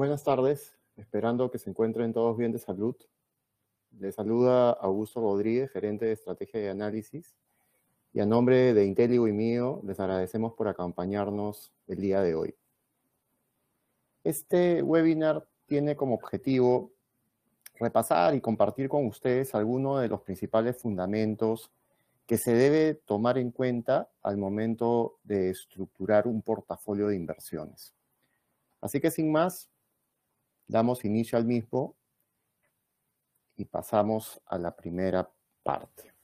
Buenas tardes, esperando que se encuentren todos bien de salud. Les saluda Augusto Rodríguez, gerente de estrategia y análisis. Y a nombre de Inteligo y mío, les agradecemos por acompañarnos el día de hoy. Este webinar tiene como objetivo repasar y compartir con ustedes algunos de los principales fundamentos que se debe tomar en cuenta al momento de estructurar un portafolio de inversiones. Así que sin más, damos inicio al mismo y pasamos a la primera parte.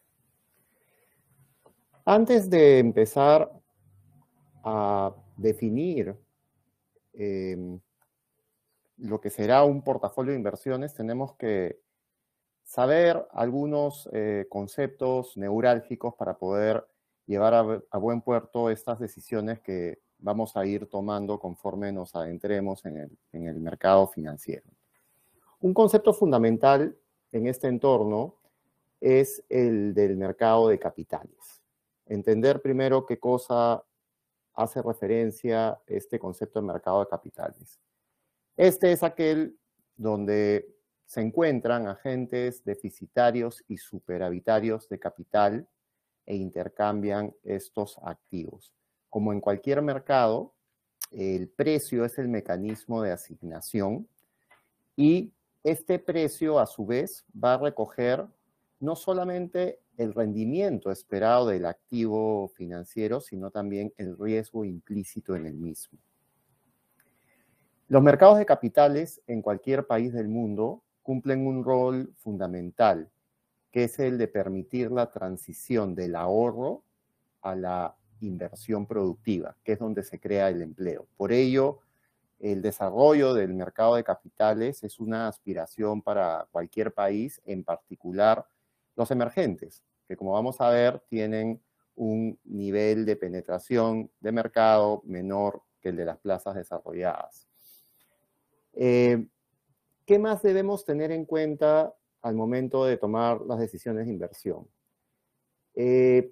Antes de empezar a definir em, lo que será un portafolio de inversiones, tenemos que saber algunos eh, conceptos neurálgicos para poder llevar a, buen puerto estas decisiones que vamos a ir tomando conforme nos adentremos en el, mercado financiero. Un concepto fundamental en este entorno es el del mercado de capitales. Entender primero qué cosa hace referencia este concepto de mercado de capitales. Este es aquel donde se encuentran agentes deficitarios y superavitarios de capital e intercambian estos activos. Como en cualquier mercado, el precio es el mecanismo de asignación y este precio a su vez va a recoger no solamente el rendimiento esperado del activo financiero, sino también el riesgo implícito en el mismo. Los mercados de capitales en cualquier país del mundo cumplen un rol fundamental, que es el de permitir la transición del ahorro a la inversión productiva, que es donde se crea el empleo. Por ello, el desarrollo del mercado de capitales es una aspiración para cualquier país, en particular los emergentes, que como vamos a ver tienen un nivel de penetración de mercado menor que el de las plazas desarrolladas. Eh, ¿Qué más debemos tener en cuenta al momento de tomar las decisiones de inversión? Eh,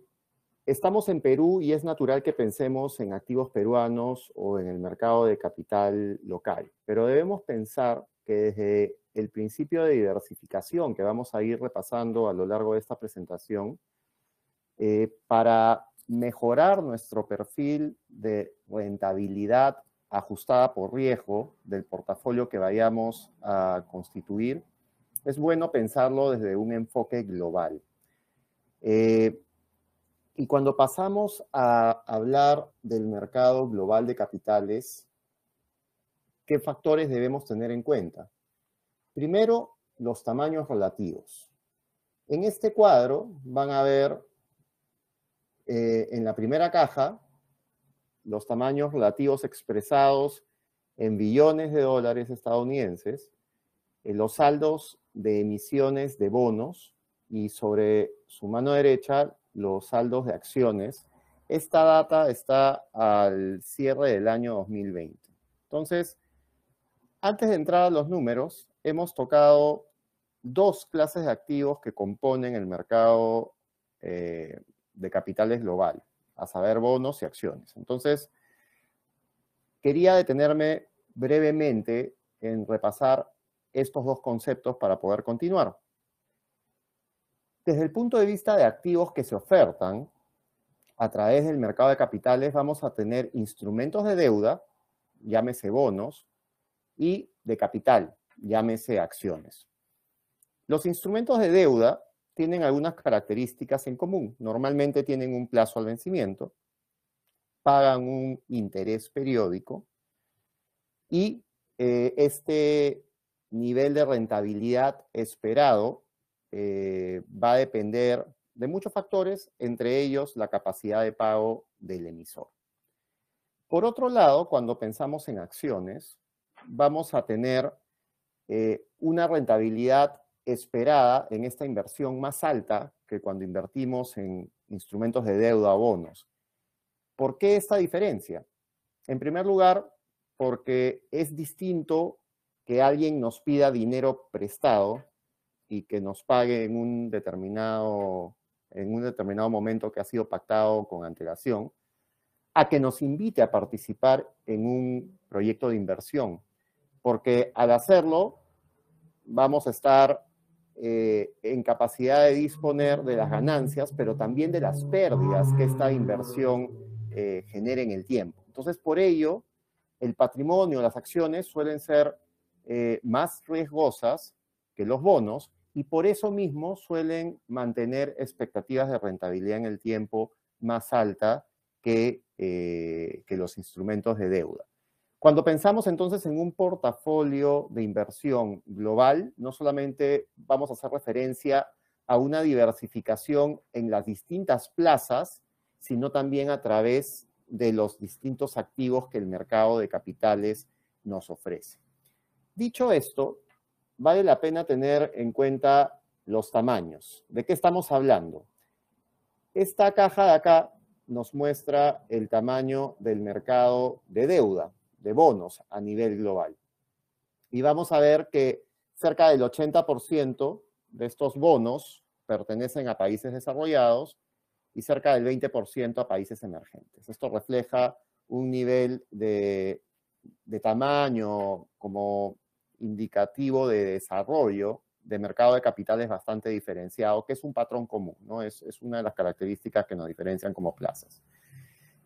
estamos en Perú y es natural que pensemos en activos peruanos o en el mercado de capital local, pero debemos pensar que desde el principio de diversificación que vamos a ir repasando a lo largo de esta presentación, eh, para mejorar nuestro perfil de rentabilidad ajustada por riesgo del portafolio que vayamos a constituir, es bueno pensarlo desde un enfoque global. Eh, y cuando pasamos a hablar del mercado global de capitales, ¿qué factores debemos tener en cuenta? Primero, los tamaños relativos. En este cuadro van a ver eh, en la primera caja los tamaños relativos expresados en billones de dólares estadounidenses, en los saldos de emisiones de bonos y sobre su mano derecha los saldos de acciones. Esta data está al cierre del año 2020. Entonces, antes de entrar a los números, hemos tocado dos clases de activos que componen el mercado eh, de capitales global a saber bonos y acciones. Entonces, quería detenerme brevemente en repasar estos dos conceptos para poder continuar. Desde el punto de vista de activos que se ofertan a través del mercado de capitales, vamos a tener instrumentos de deuda, llámese bonos, y de capital, llámese acciones. Los instrumentos de deuda tienen algunas características en común. Normalmente tienen un plazo al vencimiento, pagan un interés periódico y eh, este nivel de rentabilidad esperado eh, va a depender de muchos factores, entre ellos la capacidad de pago del emisor. Por otro lado, cuando pensamos en acciones, vamos a tener eh, una rentabilidad esperada en esta inversión más alta que cuando invertimos en instrumentos de deuda o bonos. ¿Por qué esta diferencia? En primer lugar, porque es distinto que alguien nos pida dinero prestado y que nos pague en un determinado, en un determinado momento que ha sido pactado con antelación, a que nos invite a participar en un proyecto de inversión porque al hacerlo vamos a estar eh, en capacidad de disponer de las ganancias, pero también de las pérdidas que esta inversión eh, genera en el tiempo. Entonces, por ello, el patrimonio, las acciones suelen ser eh, más riesgosas que los bonos y por eso mismo suelen mantener expectativas de rentabilidad en el tiempo más alta que, que los instrumentos de deuda. Cuando pensamos entonces en un portafolio de inversión global, no solamente vamos a hacer referencia a una diversificación en las distintas plazas, sino también a través de los distintos activos que el mercado de capitales nos ofrece. Dicho esto, vale la pena tener en cuenta los tamaños. ¿De qué estamos hablando? Esta caja de acá nos muestra el tamaño del mercado de deuda de bonos a nivel global. Y vamos a ver que cerca del 80% de estos bonos pertenecen a países desarrollados y cerca del 20% a países emergentes. Esto refleja un nivel de, tamaño como indicativo de desarrollo de mercado de capitales bastante diferenciado, que es un patrón común, ¿no? Es, es una de las características que nos diferencian como plazas.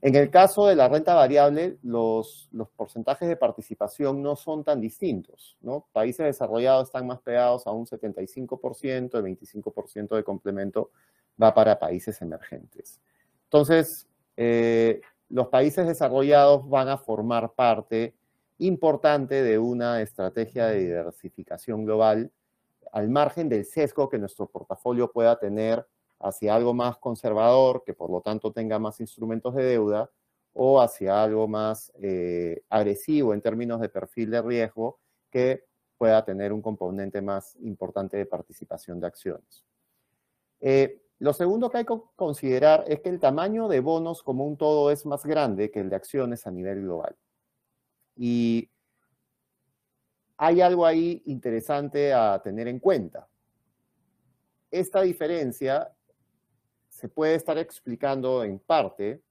En el caso de la renta variable, los, porcentajes de participación no son tan distintos. ¿no? Países desarrollados están más pegados a un 75%, el 25% de complemento va para países emergentes. Entonces, eh, los países desarrollados van a formar parte importante de una estrategia de diversificación global al margen del sesgo que nuestro portafolio pueda tener hacia algo más conservador, que por lo tanto tenga más instrumentos de deuda, o hacia algo más eh, agresivo en términos de perfil de riesgo, que pueda tener un componente más importante de participación de acciones. Eh, lo segundo que hay que considerar es que el tamaño de bonos como un todo es más grande que el de acciones a nivel global. Y hay algo ahí interesante a tener en cuenta. Esta diferencia se puede estar explicando en parte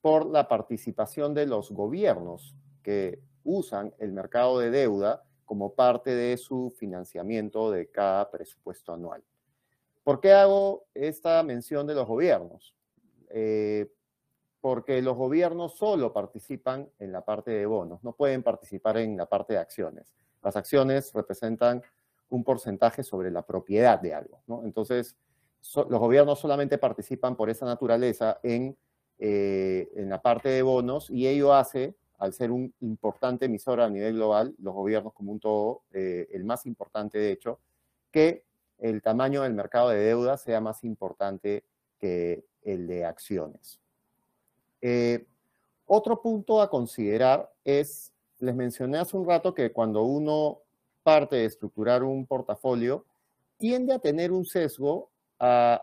por la participación de los gobiernos que usan el mercado de deuda como parte de su financiamiento de cada presupuesto anual. ¿Por qué hago esta mención de los gobiernos? Eh, porque los gobiernos solo participan en la parte de bonos, no pueden participar en la parte de acciones. Las acciones representan un porcentaje sobre la propiedad de algo. Entonces, los gobiernos solamente participan por esa naturaleza en, eh, en la parte de bonos y ello hace, al ser un importante emisor a nivel global, los gobiernos como un todo, eh, el más importante de hecho, que el tamaño del mercado de deuda sea más importante que el de acciones. Eh, otro punto a considerar es, les mencioné hace un rato que cuando uno parte de estructurar un portafolio, tiende a tener un sesgo a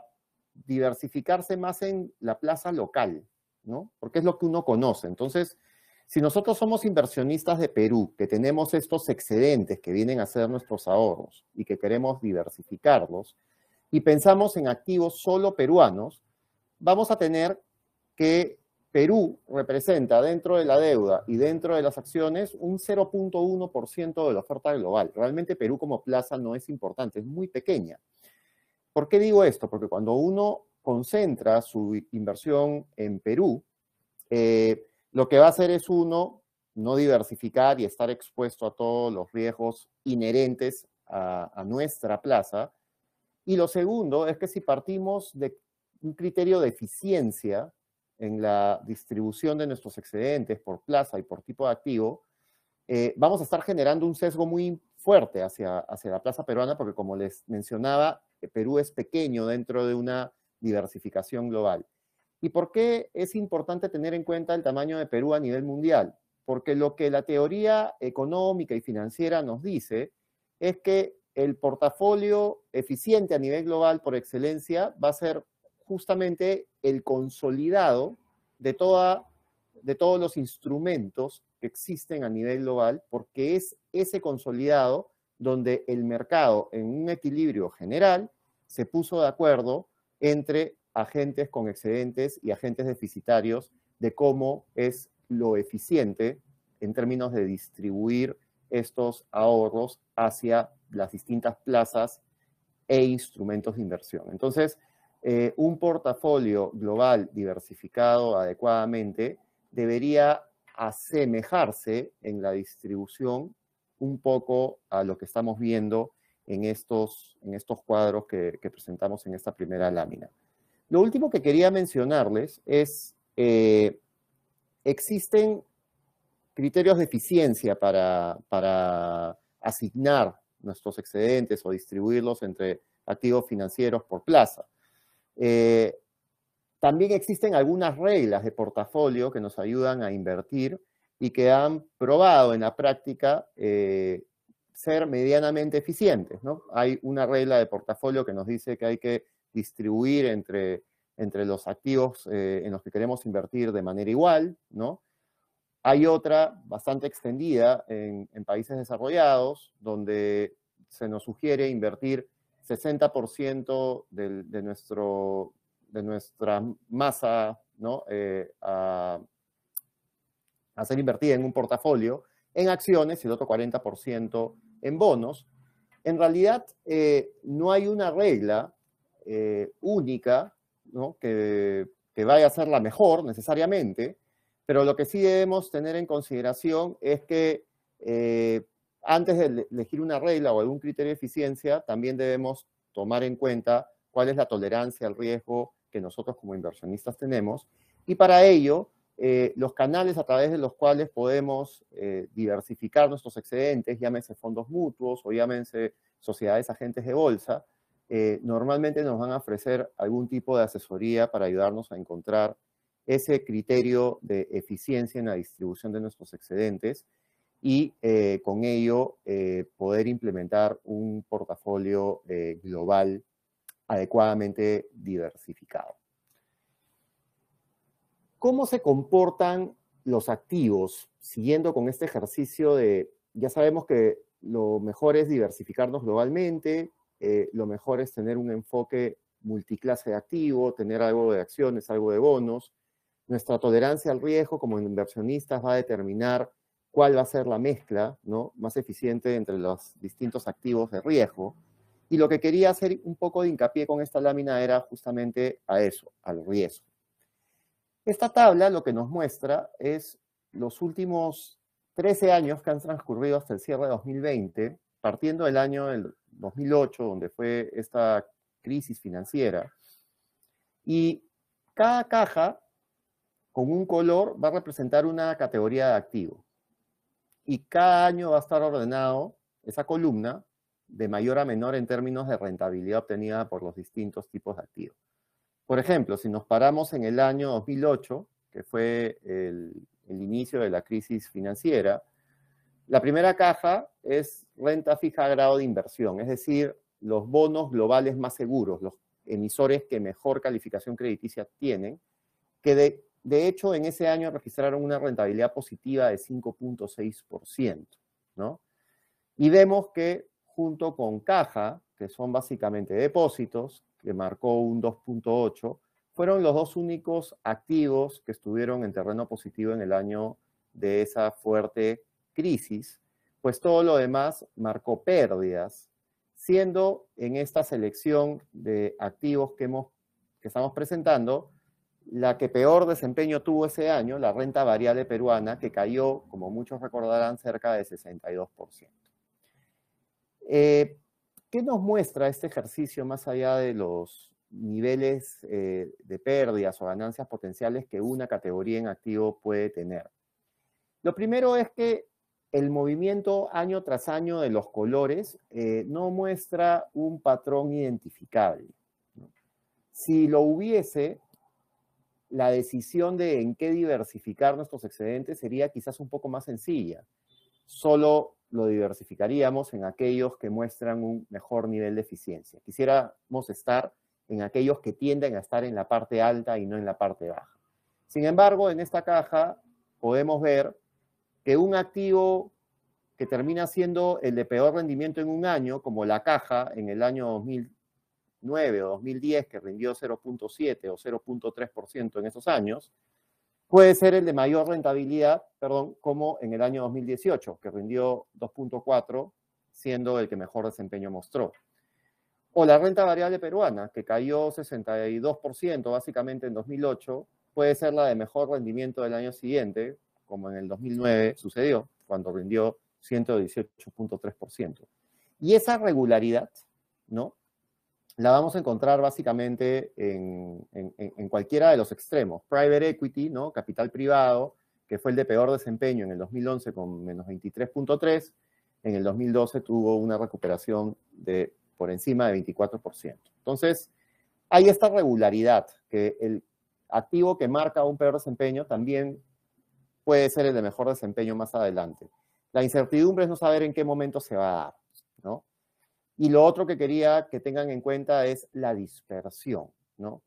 diversificarse más en la plaza local, ¿no? Porque es lo que uno conoce. Entonces, si nosotros somos inversionistas de Perú, que tenemos estos excedentes que vienen a ser nuestros ahorros y que queremos diversificarlos, y pensamos en activos solo peruanos, vamos a tener que Perú representa dentro de la deuda y dentro de las acciones un 0.1% de la oferta global. Realmente Perú como plaza no es importante, es muy pequeña. ¿Por qué digo esto? Porque cuando uno concentra su inversión en Perú, eh, lo que va a hacer es uno no diversificar y estar expuesto a todos los riesgos inherentes a, nuestra plaza. Y lo segundo es que si partimos de un criterio de eficiencia en la distribución de nuestros excedentes por plaza y por tipo de activo, eh, vamos a estar generando un sesgo muy fuerte hacia, hacia la plaza peruana, porque como les mencionaba, Perú es pequeño dentro de una diversificación global. ¿Y por qué es importante tener en cuenta el tamaño de Perú a nivel mundial? Porque lo que la teoría económica y financiera nos dice es que el portafolio eficiente a nivel global por excelencia va a ser justamente el consolidado de, toda, de todos los instrumentos que existen a nivel global, porque es ese consolidado donde el mercado en un equilibrio general se puso de acuerdo entre agentes con excedentes y agentes deficitarios de cómo es lo eficiente en términos de distribuir estos ahorros hacia las distintas plazas e instrumentos de inversión. Entonces, eh, un portafolio global diversificado adecuadamente debería asemejarse en la distribución un poco a lo que estamos viendo en estos, cuadros que, presentamos en esta primera lámina. Lo último que quería mencionarles es, eh, existen criterios de eficiencia para asignar nuestros excedentes o distribuirlos entre activos financieros por plaza. Eh, también existen algunas reglas de portafolio que nos ayudan a invertir y que han probado en la práctica eh, ser medianamente eficientes. ¿no? Hay una regla de portafolio que nos dice que hay que distribuir entre, entre los activos eh, en los que queremos invertir de manera igual. ¿no? Hay otra bastante extendida en, en países desarrollados, donde se nos sugiere invertir 60% de, nuestro, de nuestra masa ¿no? Eh, a, ser invertida en un portafolio en acciones y el otro 40% en bonos. En realidad, eh, no hay una regla eh, única ¿no? que, que vaya a ser la mejor necesariamente, pero lo que sí debemos tener en consideración es que antes de elegir una regla o algún criterio de eficiencia, también debemos tomar en cuenta cuál es la tolerancia al riesgo que nosotros como inversionistas tenemos. Y para ello, eh, los canales a través de los cuales podemos eh, diversificar nuestros excedentes, llámense fondos mutuos o llámense sociedades agentes de bolsa, eh, normalmente nos van a ofrecer algún tipo de asesoría para ayudarnos a encontrar ese criterio de eficiencia en la distribución de nuestros excedentes y eh, con ello eh, poder implementar un portafolio eh, global adecuadamente diversificado. ¿Cómo se comportan los activos? Siguiendo con este ejercicio de, ya sabemos que lo mejor es diversificarnos globalmente, lo mejor es tener un enfoque multiclase de activo, tener algo de acciones, algo de bonos. Nuestra tolerancia al riesgo como inversionistas va a determinar cuál va a ser la mezcla más eficiente entre los distintos activos de riesgo. Y lo que quería hacer un poco de hincapié con esta lámina era justamente a eso, al riesgo. Esta tabla lo que nos muestra es los últimos 13 años que han transcurrido hasta el cierre de 2020, partiendo del año del 2008, donde fue esta crisis financiera. Y cada caja con un color va a representar una categoría de activo y cada año va a estar ordenado esa columna de mayor a menor en términos de rentabilidad obtenida por los distintos tipos de activos. Por ejemplo, si nos paramos en el año 2008, que fue el, el inicio de la crisis financiera, la primera caja es renta fija a grado de inversión, es decir, los bonos globales más seguros, los emisores que mejor calificación crediticia tienen, que de de hecho, en ese año registraron una rentabilidad positiva de 5.6%, ¿no? Y vemos que junto con caja, que son básicamente depósitos, que marcó un 2.8, fueron los dos únicos activos que estuvieron en terreno positivo en el año de esa fuerte crisis, pues todo lo demás marcó pérdidas, siendo en esta selección de activos que, hemos, que estamos presentando, la que peor desempeño tuvo ese año, la renta variable peruana, que cayó, como muchos recordarán, cerca de 62%. Eh, ¿Qué nos muestra este ejercicio más allá de los niveles eh, de pérdidas o ganancias potenciales que una categoría en activo puede tener? Lo primero es que el movimiento año tras año de los colores eh, no muestra un patrón identificable. Si lo hubiese, la decisión de en qué diversificar nuestros excedentes sería quizás un poco más sencilla. Solo lo diversificaríamos en aquellos que muestran un mejor nivel de eficiencia. Quisiéramos estar en aquellos que tienden a estar en la parte alta y no en la parte baja. Sin embargo, en esta caja podemos ver que un activo que termina siendo el de peor rendimiento en un año, como la caja en el año 2000, o 2010, que rindió 0.7 o 0.3% en esos años, puede ser el de mayor rentabilidad, perdón, como en el año 2018, que rindió 2.4, siendo el que mejor desempeño mostró. O la renta variable peruana, que cayó 62% básicamente en 2008, puede ser la de mejor rendimiento del año siguiente, como en el 2009 sucedió, cuando rindió 118.3%. Y esa regularidad, ¿no? La vamos a encontrar básicamente en, en, cualquiera de los extremos. Private equity, ¿no? Capital privado, que fue el de peor desempeño en el 2011 con menos 23.3, en el 2012 tuvo una recuperación de por encima de 24%. Entonces, hay esta regularidad, que el activo que marca un peor desempeño también puede ser el de mejor desempeño más adelante. La incertidumbre es no saber en qué momento se va a dar, ¿no? Y lo otro que quería que tengan en cuenta es la dispersión, ¿no?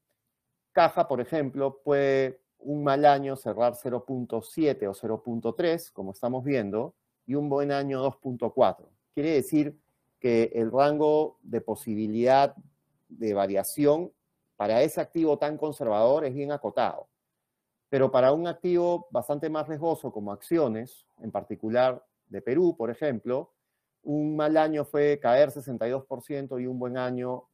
Caja, por ejemplo, puede un mal año cerrar 0.7 o 0.3, como estamos viendo, y un buen año 2.4. Quiere decir que el rango de posibilidad de variación para ese activo tan conservador es bien acotado. Pero para un activo bastante más riesgoso como acciones, en particular de Perú, por ejemplo, un mal año fue caer 62% y un buen año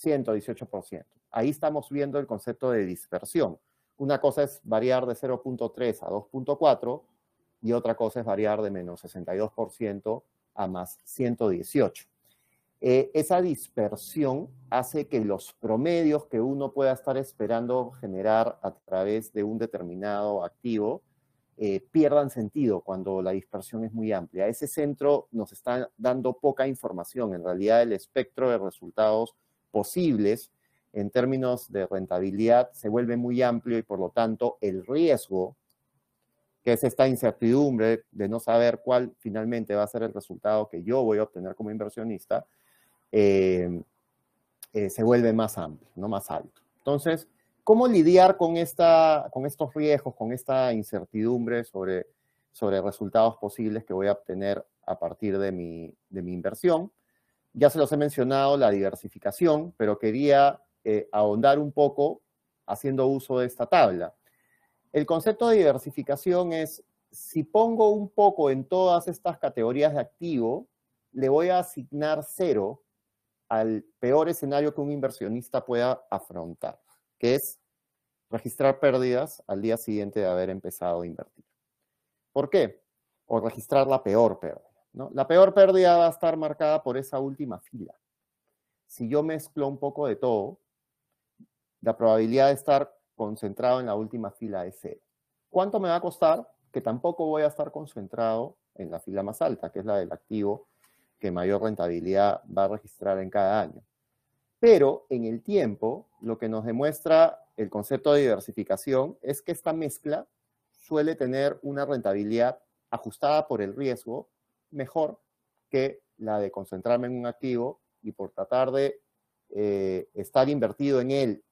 118%. Ahí estamos viendo el concepto de dispersión. Una cosa es variar de 0.3 a 2.4 y otra cosa es variar de menos 62% a más 118. Eh, esa dispersión hace que los promedios que uno pueda estar esperando generar a través de un determinado activo eh, pierdan sentido cuando la dispersión es muy amplia. Ese centro nos está dando poca información. En realidad, el espectro de resultados posibles en términos de rentabilidad se vuelve muy amplio y por lo tanto el riesgo, que es esta incertidumbre de no saber cuál finalmente va a ser el resultado que yo voy a obtener como inversionista, eh, eh, se vuelve más amplio, no más alto. Entonces, ¿cómo lidiar con, esta, con estos riesgos, con esta incertidumbre sobre, sobre resultados posibles que voy a obtener a partir de mi, de mi inversión? Ya se los he mencionado, la diversificación, pero quería eh, ahondar un poco haciendo uso de esta tabla. El concepto de diversificación es, si pongo un poco en todas estas categorías de activo, le voy a asignar cero al peor escenario que un inversionista pueda afrontar, que es registrar pérdidas al día siguiente de haber empezado a invertir. ¿Por qué? O registrar la peor pérdida. La peor pérdida va a estar marcada por esa última fila. Si yo mezclo un poco de todo, la probabilidad de estar concentrado en la última fila es cero. ¿Cuánto me va a costar? Que tampoco voy a estar concentrado en la fila más alta, que es la del activo que mayor rentabilidad va a registrar en cada año. Pero en el tiempo, lo que nos demuestra el concepto de diversificación es que esta mezcla suele tener una rentabilidad ajustada por el riesgo mejor que la de concentrarme en un activo y por tratar de eh, estar invertido en él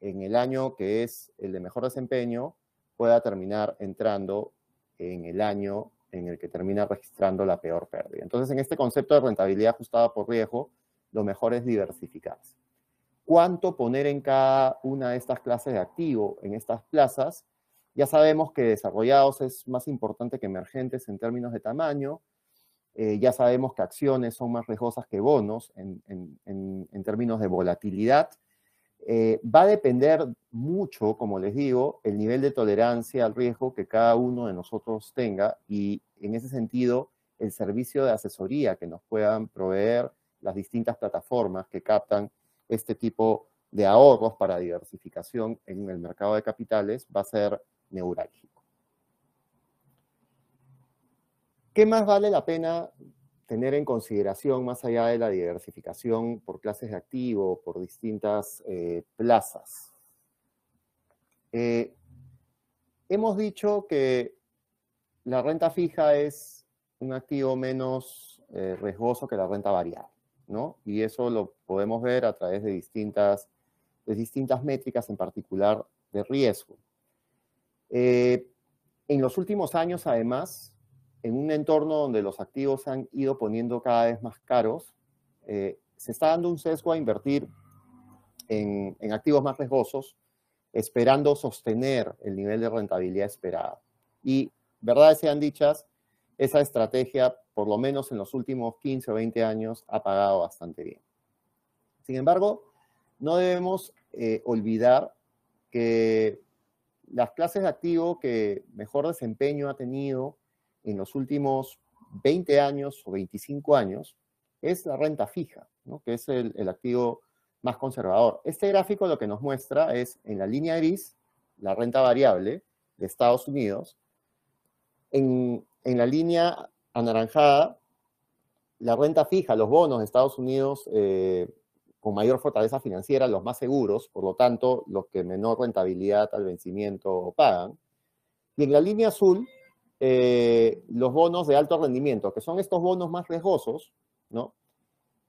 en el año que es el de mejor desempeño, pueda terminar entrando en el año en el que termina registrando la peor pérdida. Entonces, en este concepto de rentabilidad ajustada por riesgo, lo mejor es diversificarse. ¿Cuánto poner en cada una de estas clases de activo, en estas plazas? Ya sabemos que desarrollados es más importante que emergentes en términos de tamaño. Eh, ya sabemos que acciones son más riesgosas que bonos en, en términos de volatilidad. Eh, va a depender mucho, como les digo, el nivel de tolerancia al riesgo que cada uno de nosotros tenga y en ese sentido el servicio de asesoría que nos puedan proveer las distintas plataformas que captan este tipo de ahorros para diversificación en el mercado de capitales va a ser neurálgico. ¿Qué más vale la pena tener en consideración, más allá de la diversificación por clases de activo, por distintas eh, plazas. Eh, hemos dicho que la renta fija es un activo menos eh, riesgoso que la renta variable, ¿no? Y eso lo podemos ver a través de distintas, de distintas métricas, en particular de riesgo. en los últimos años, además, en un entorno donde los activos se han ido poniendo cada vez más caros, eh, se está dando un sesgo a invertir en, activos más riesgosos, esperando sostener el nivel de rentabilidad esperado. Y, verdad sean dichas, esa estrategia, por lo menos en los últimos 15 o 20 años, ha pagado bastante bien. Sin embargo, no debemos eh, olvidar que las clases de activo que mejor desempeño ha tenido en los últimos 20 años o 25 años es la renta fija, que es el, activo más conservador. Este gráfico lo que nos muestra es en la línea gris la renta variable de Estados Unidos, en, la línea anaranjada la renta fija, los bonos de Estados Unidos eh, con mayor fortaleza financiera, los más seguros, por lo tanto, los que menor rentabilidad al vencimiento pagan. Y en la línea azul, eh, los bonos de alto rendimiento, que son estos bonos más riesgosos, ¿no?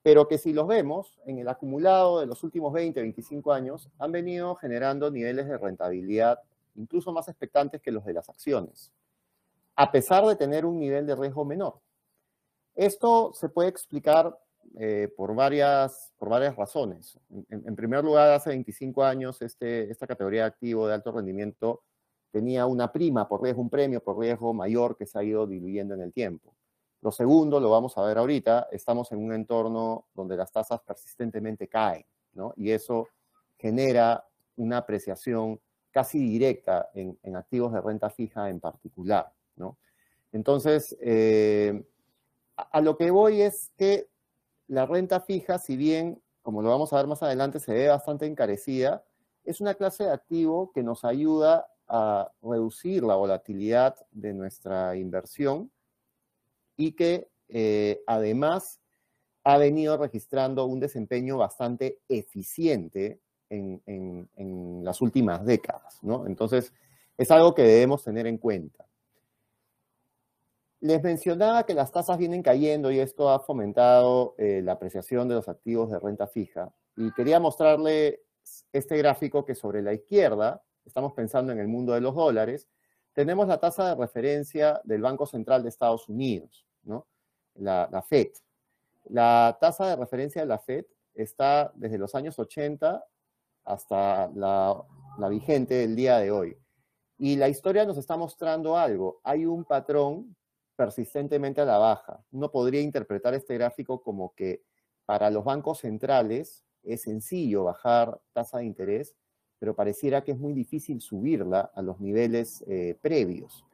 Pero que si los vemos en el acumulado de los últimos 20, 25 años, han venido generando niveles de rentabilidad incluso más expectantes que los de las acciones, a pesar de tener un nivel de riesgo menor. Esto se puede explicar eh, por, varias, por varias razones. En, primer lugar, hace 25 años este, esta categoría de activo de alto rendimiento tenía una prima por riesgo, un premio por riesgo mayor que se ha ido diluyendo en el tiempo. Lo segundo, lo vamos a ver ahorita, estamos en un entorno donde las tasas persistentemente caen, ¿no? Y eso genera una apreciación casi directa en, activos de renta fija en particular, ¿no? Entonces, eh, a, lo que voy es que la renta fija, si bien, como lo vamos a ver más adelante, se ve bastante encarecida, es una clase de activo que nos ayuda a reducir la volatilidad de nuestra inversión y que eh, además ha venido registrando un desempeño bastante eficiente en, las últimas décadas. ¿no? Entonces, es algo que debemos tener en cuenta. Les mencionaba que las tasas vienen cayendo y esto ha fomentado eh, la apreciación de los activos de renta fija. Y quería mostrarle este gráfico que sobre la izquierda estamos pensando en el mundo de los dólares, tenemos la tasa de referencia del Banco Central de Estados Unidos, ¿no? La, FED. La tasa de referencia de la FED está desde los años 80 hasta la, la vigente del día de hoy. Y la historia nos está mostrando algo. Hay un patrón persistentemente a la baja. Uno podría interpretar este gráfico como que para los bancos centrales es sencillo bajar tasa de interés pero pareciera que es muy difícil subirla a los niveles eh, previos.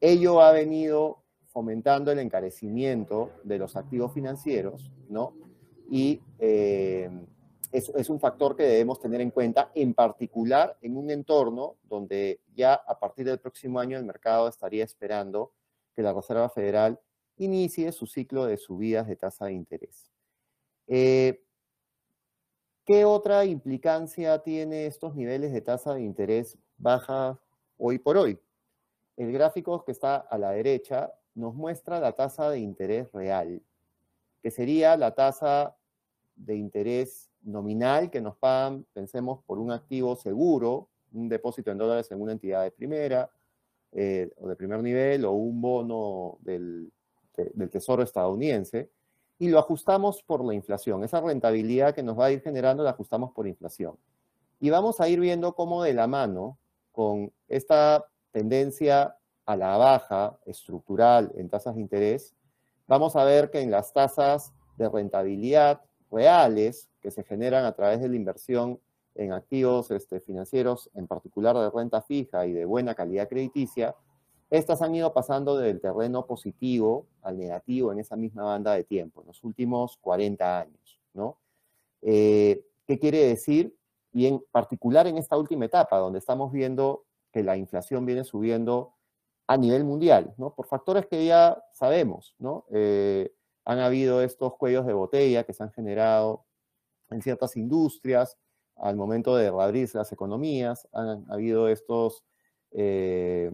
Ello ha venido fomentando el encarecimiento de los activos financieros, ¿no? Y eh, es, es, un factor que debemos tener en cuenta, en particular en un entorno donde ya a partir del próximo año el mercado estaría esperando que la Reserva Federal inicie su ciclo de subidas de tasa de interés. Eh, ¿Qué otra implicancia tiene estos niveles de tasa de interés baja hoy por hoy? El gráfico que está a la derecha nos muestra la tasa de interés real, que sería la tasa de interés nominal que nos pagan, pensemos, por un activo seguro, un depósito en dólares en una entidad de primera eh, o de primer nivel o un bono del Tesoro estadounidense, y lo ajustamos por la inflación. Esa rentabilidad que nos va a ir generando la ajustamos por inflación. Y vamos a ir viendo cómo de la mano con esta tendencia a la baja estructural en tasas de interés, vamos a ver que en las tasas de rentabilidad reales que se generan a través de la inversión en activos este, financieros, en particular de renta fija y de buena calidad crediticia, estas han ido pasando del terreno positivo al negativo en esa misma banda de tiempo, en los últimos 40 años, ¿no? Eh, ¿Qué quiere decir? Y en particular en esta última etapa, donde estamos viendo que la inflación viene subiendo a nivel mundial, ¿no? Por factores que ya sabemos, ¿no? Eh, han habido estos cuellos de botella que se han generado en ciertas industrias al momento de reabrirse las economías, han habido estos eh,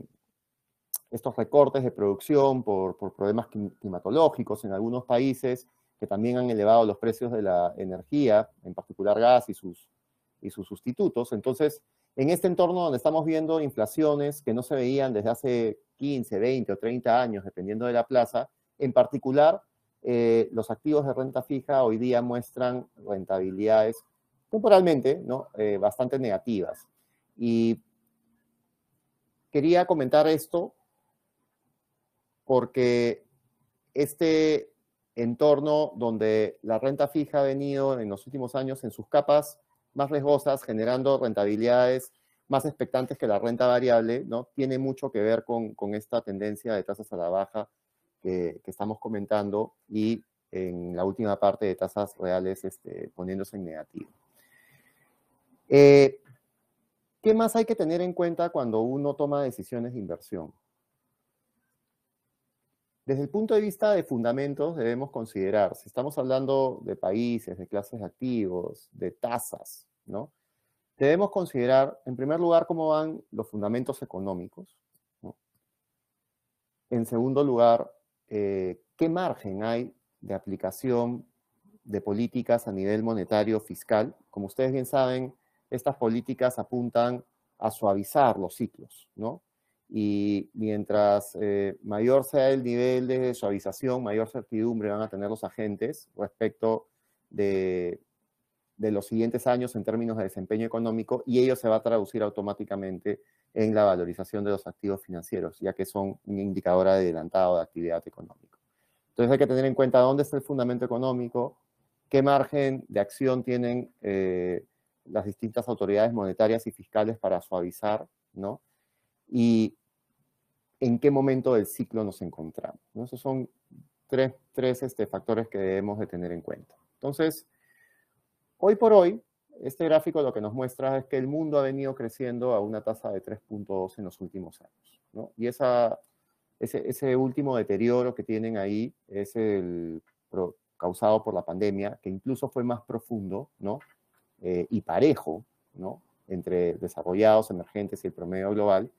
estos recortes de producción por, problemas climatológicos en algunos países que también han elevado los precios de la energía, en particular gas y sus, y sus sustitutos. Entonces, en este entorno donde estamos viendo inflaciones que no se veían desde hace 15, 20 o 30 años, dependiendo de la plaza, en particular, eh, los activos de renta fija hoy día muestran rentabilidades temporalmente ¿no? Eh, bastante negativas. Y quería comentar esto porque este entorno donde la renta fija ha venido en los últimos años en sus capas más riesgosas, generando rentabilidades más expectantes que la renta variable, ¿no? Tiene mucho que ver con, esta tendencia de tasas a la baja que, estamos comentando y en la última parte de tasas reales este, poniéndose en negativo. Eh, ¿Qué más hay que tener en cuenta cuando uno toma decisiones de inversión? Desde el punto de vista de fundamentos debemos considerar, si estamos hablando de países, de clases de activos, de tasas, ¿no? Debemos considerar, en primer lugar, cómo van los fundamentos económicos. En segundo lugar, eh, qué margen hay de aplicación de políticas a nivel monetario fiscal. Como ustedes bien saben, estas políticas apuntan a suavizar los ciclos, ¿no? Y mientras eh, mayor sea el nivel de suavización, mayor certidumbre van a tener los agentes respecto de, de los siguientes años en términos de desempeño económico y ello se va a traducir automáticamente en la valorización de los activos financieros, ya que son un indicador adelantado de actividad económica. Entonces hay que tener en cuenta dónde está el fundamento económico, qué margen de acción tienen eh, las distintas autoridades monetarias y fiscales para suavizar, ¿no? Y en qué momento del ciclo nos encontramos. Esos son tres, tres este, factores que debemos de tener en cuenta. Entonces, Hoy por hoy, este gráfico lo que nos muestra es que el mundo ha venido creciendo a una tasa de 3.2 en los últimos años. Y esa, ese, último deterioro que tienen ahí es el causado por la pandemia, que incluso fue más profundo ¿no? Eh, y parejo ¿no? entre desarrollados, emergentes y el promedio global,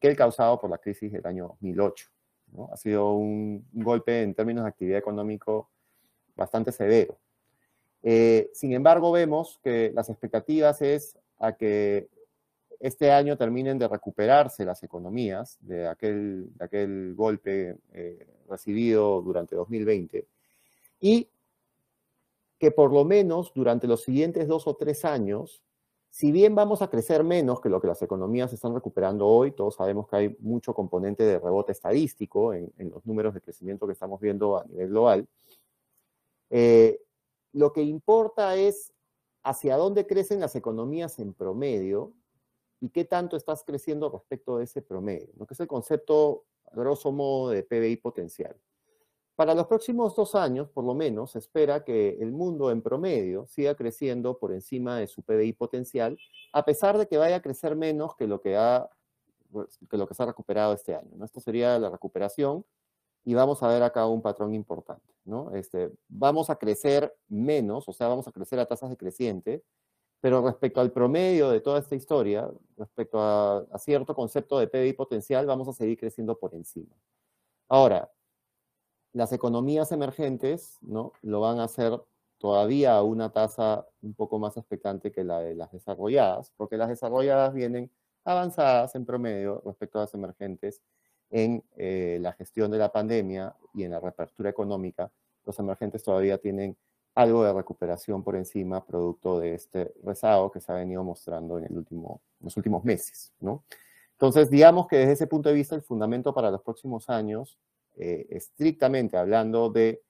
que el causado por la crisis del año 2008. ¿no? Ha sido un, un golpe en términos de actividad económica bastante severo. Eh, sin embargo, vemos que las expectativas es a que este año terminen de recuperarse las economías de aquel, de aquel golpe eh, recibido durante 2020 y que por lo menos durante los siguientes dos o tres años, si bien vamos a crecer menos que lo que las economías están recuperando hoy, todos sabemos que hay mucho componente de rebote estadístico en, los números de crecimiento que estamos viendo a nivel global, eh, lo que importa es hacia dónde crecen las economías en promedio y qué tanto estás creciendo respecto de ese promedio, ¿no? que es el concepto, grosso modo, de PBI potencial. Para los próximos dos años, por lo menos, se espera que el mundo en promedio siga creciendo por encima de su PBI potencial, a pesar de que vaya a crecer menos que lo que, ha, que lo que se ha recuperado este año. Esto sería la recuperación y vamos a ver acá un patrón importante, ¿no? Este, vamos a crecer menos, o sea, vamos a crecer a tasas decrecientes, pero respecto al promedio de toda esta historia, respecto a, cierto concepto de PBI potencial, vamos a seguir creciendo por encima. Ahora, las economías emergentes, ¿no? Lo van a hacer todavía a una tasa un poco más expectante que la de las desarrolladas, porque las desarrolladas vienen avanzadas en promedio respecto a las emergentes en eh, la gestión de la pandemia y en la reapertura económica, los emergentes todavía tienen algo de recuperación por encima producto de este rezago que se ha venido mostrando en, último, los últimos meses. ¿no? Entonces, digamos que desde ese punto de vista, el fundamento para los próximos años, eh, estrictamente hablando de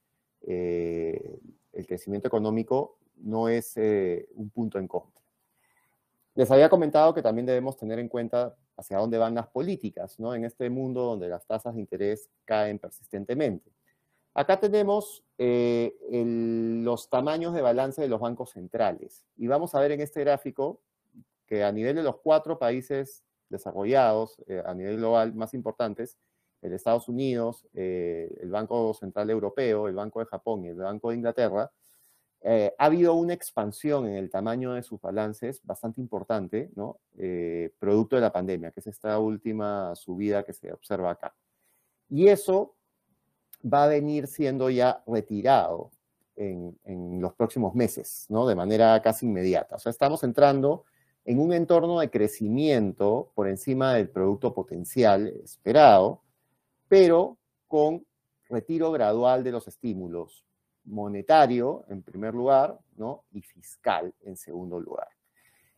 eh, el crecimiento económico, no es un punto en contra. Les había comentado que también debemos tener en cuenta hacia dónde van las políticas, ¿no? En este mundo donde las tasas de interés caen persistentemente. Acá tenemos eh, los tamaños de balance de los bancos centrales. Y vamos a ver en este gráfico que a nivel de los cuatro países desarrollados, eh, a nivel global más importantes, el Estados Unidos, eh, el Banco Central Europeo, el Banco de Japón y el Banco de Inglaterra, eh, ha habido una expansión en el tamaño de sus balances bastante importante, ¿no? Eh, producto de la pandemia, que es esta última subida que se observa acá. Y eso va a venir siendo ya retirado en, en, los próximos meses, ¿no? De manera casi inmediata. O sea, estamos entrando en un entorno de crecimiento por encima del producto potencial esperado, pero con retiro gradual de los estímulos, monetario en primer lugar, ¿no? Y fiscal en segundo lugar.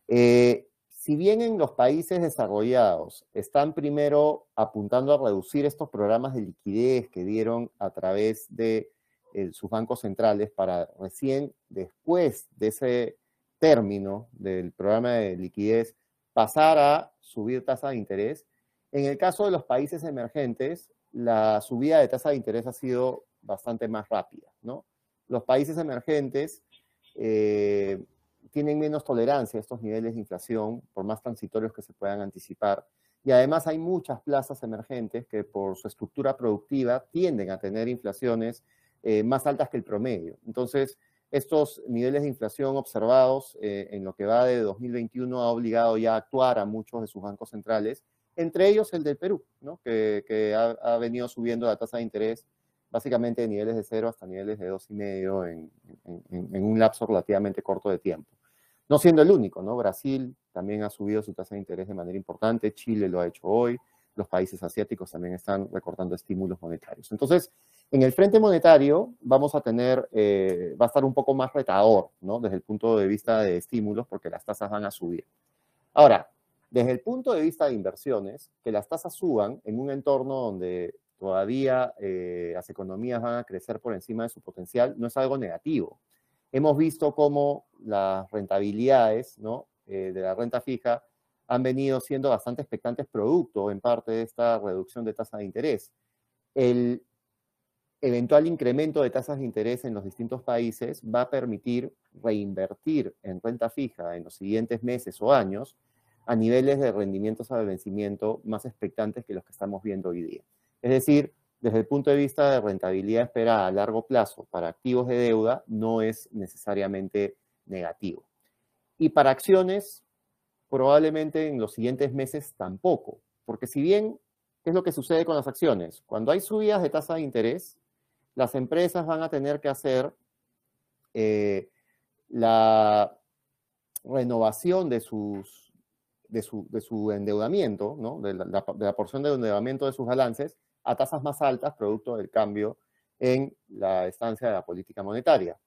Eh, si bien en los países desarrollados están primero apuntando a reducir estos programas de liquidez que dieron a través de eh, sus bancos centrales para recién después de ese término del programa de liquidez pasar a subir tasa de interés, en el caso de los países emergentes, la subida de tasa de interés ha sido bastante más rápida, ¿no? Los países emergentes eh, tienen menos tolerancia a estos niveles de inflación, por más transitorios que se puedan anticipar. Y además hay muchas plazas emergentes que por su estructura productiva tienden a tener inflaciones eh, más altas que el promedio. Entonces, estos niveles de inflación observados eh, en lo que va de 2021 ha obligado ya a actuar a muchos de sus bancos centrales, entre ellos el del Perú, ¿no? que, ha, venido subiendo la tasa de interés básicamente de niveles de cero hasta niveles de dos y medio en, un lapso relativamente corto de tiempo. No siendo el único, ¿no? Brasil también ha subido su tasa de interés de manera importante, Chile lo ha hecho hoy, los países asiáticos también están recortando estímulos monetarios. Entonces, en el frente monetario vamos a tener, eh, va a estar un poco más retador, ¿no? Desde el punto de vista de estímulos, porque las tasas van a subir. Ahora, desde el punto de vista de inversiones, que las tasas suban en un entorno donde todavía eh, las economías van a crecer por encima de su potencial, no es algo negativo hemos visto cómo las rentabilidades ¿no? Eh, de la renta fija han venido siendo bastante expectantes producto en parte de esta reducción de tasa de interés. El eventual incremento de tasas de interés en los distintos países va a permitir reinvertir en renta fija en los siguientes meses o años a niveles de rendimientos al vencimiento más expectantes que los que estamos viendo hoy día. Es decir, desde el punto de vista de rentabilidad esperada a largo plazo para activos de deuda, no es necesariamente negativo. Y para acciones, probablemente en los siguientes meses tampoco, porque si bien, ¿qué es lo que sucede con las acciones? Cuando hay subidas de tasa de interés, las empresas van a tener que hacer eh, la renovación de, sus, de, su, endeudamiento, ¿no? de, la, de la porción de endeudamiento de sus balances, a tasas más altas producto del cambio en la estancia de la política monetaria.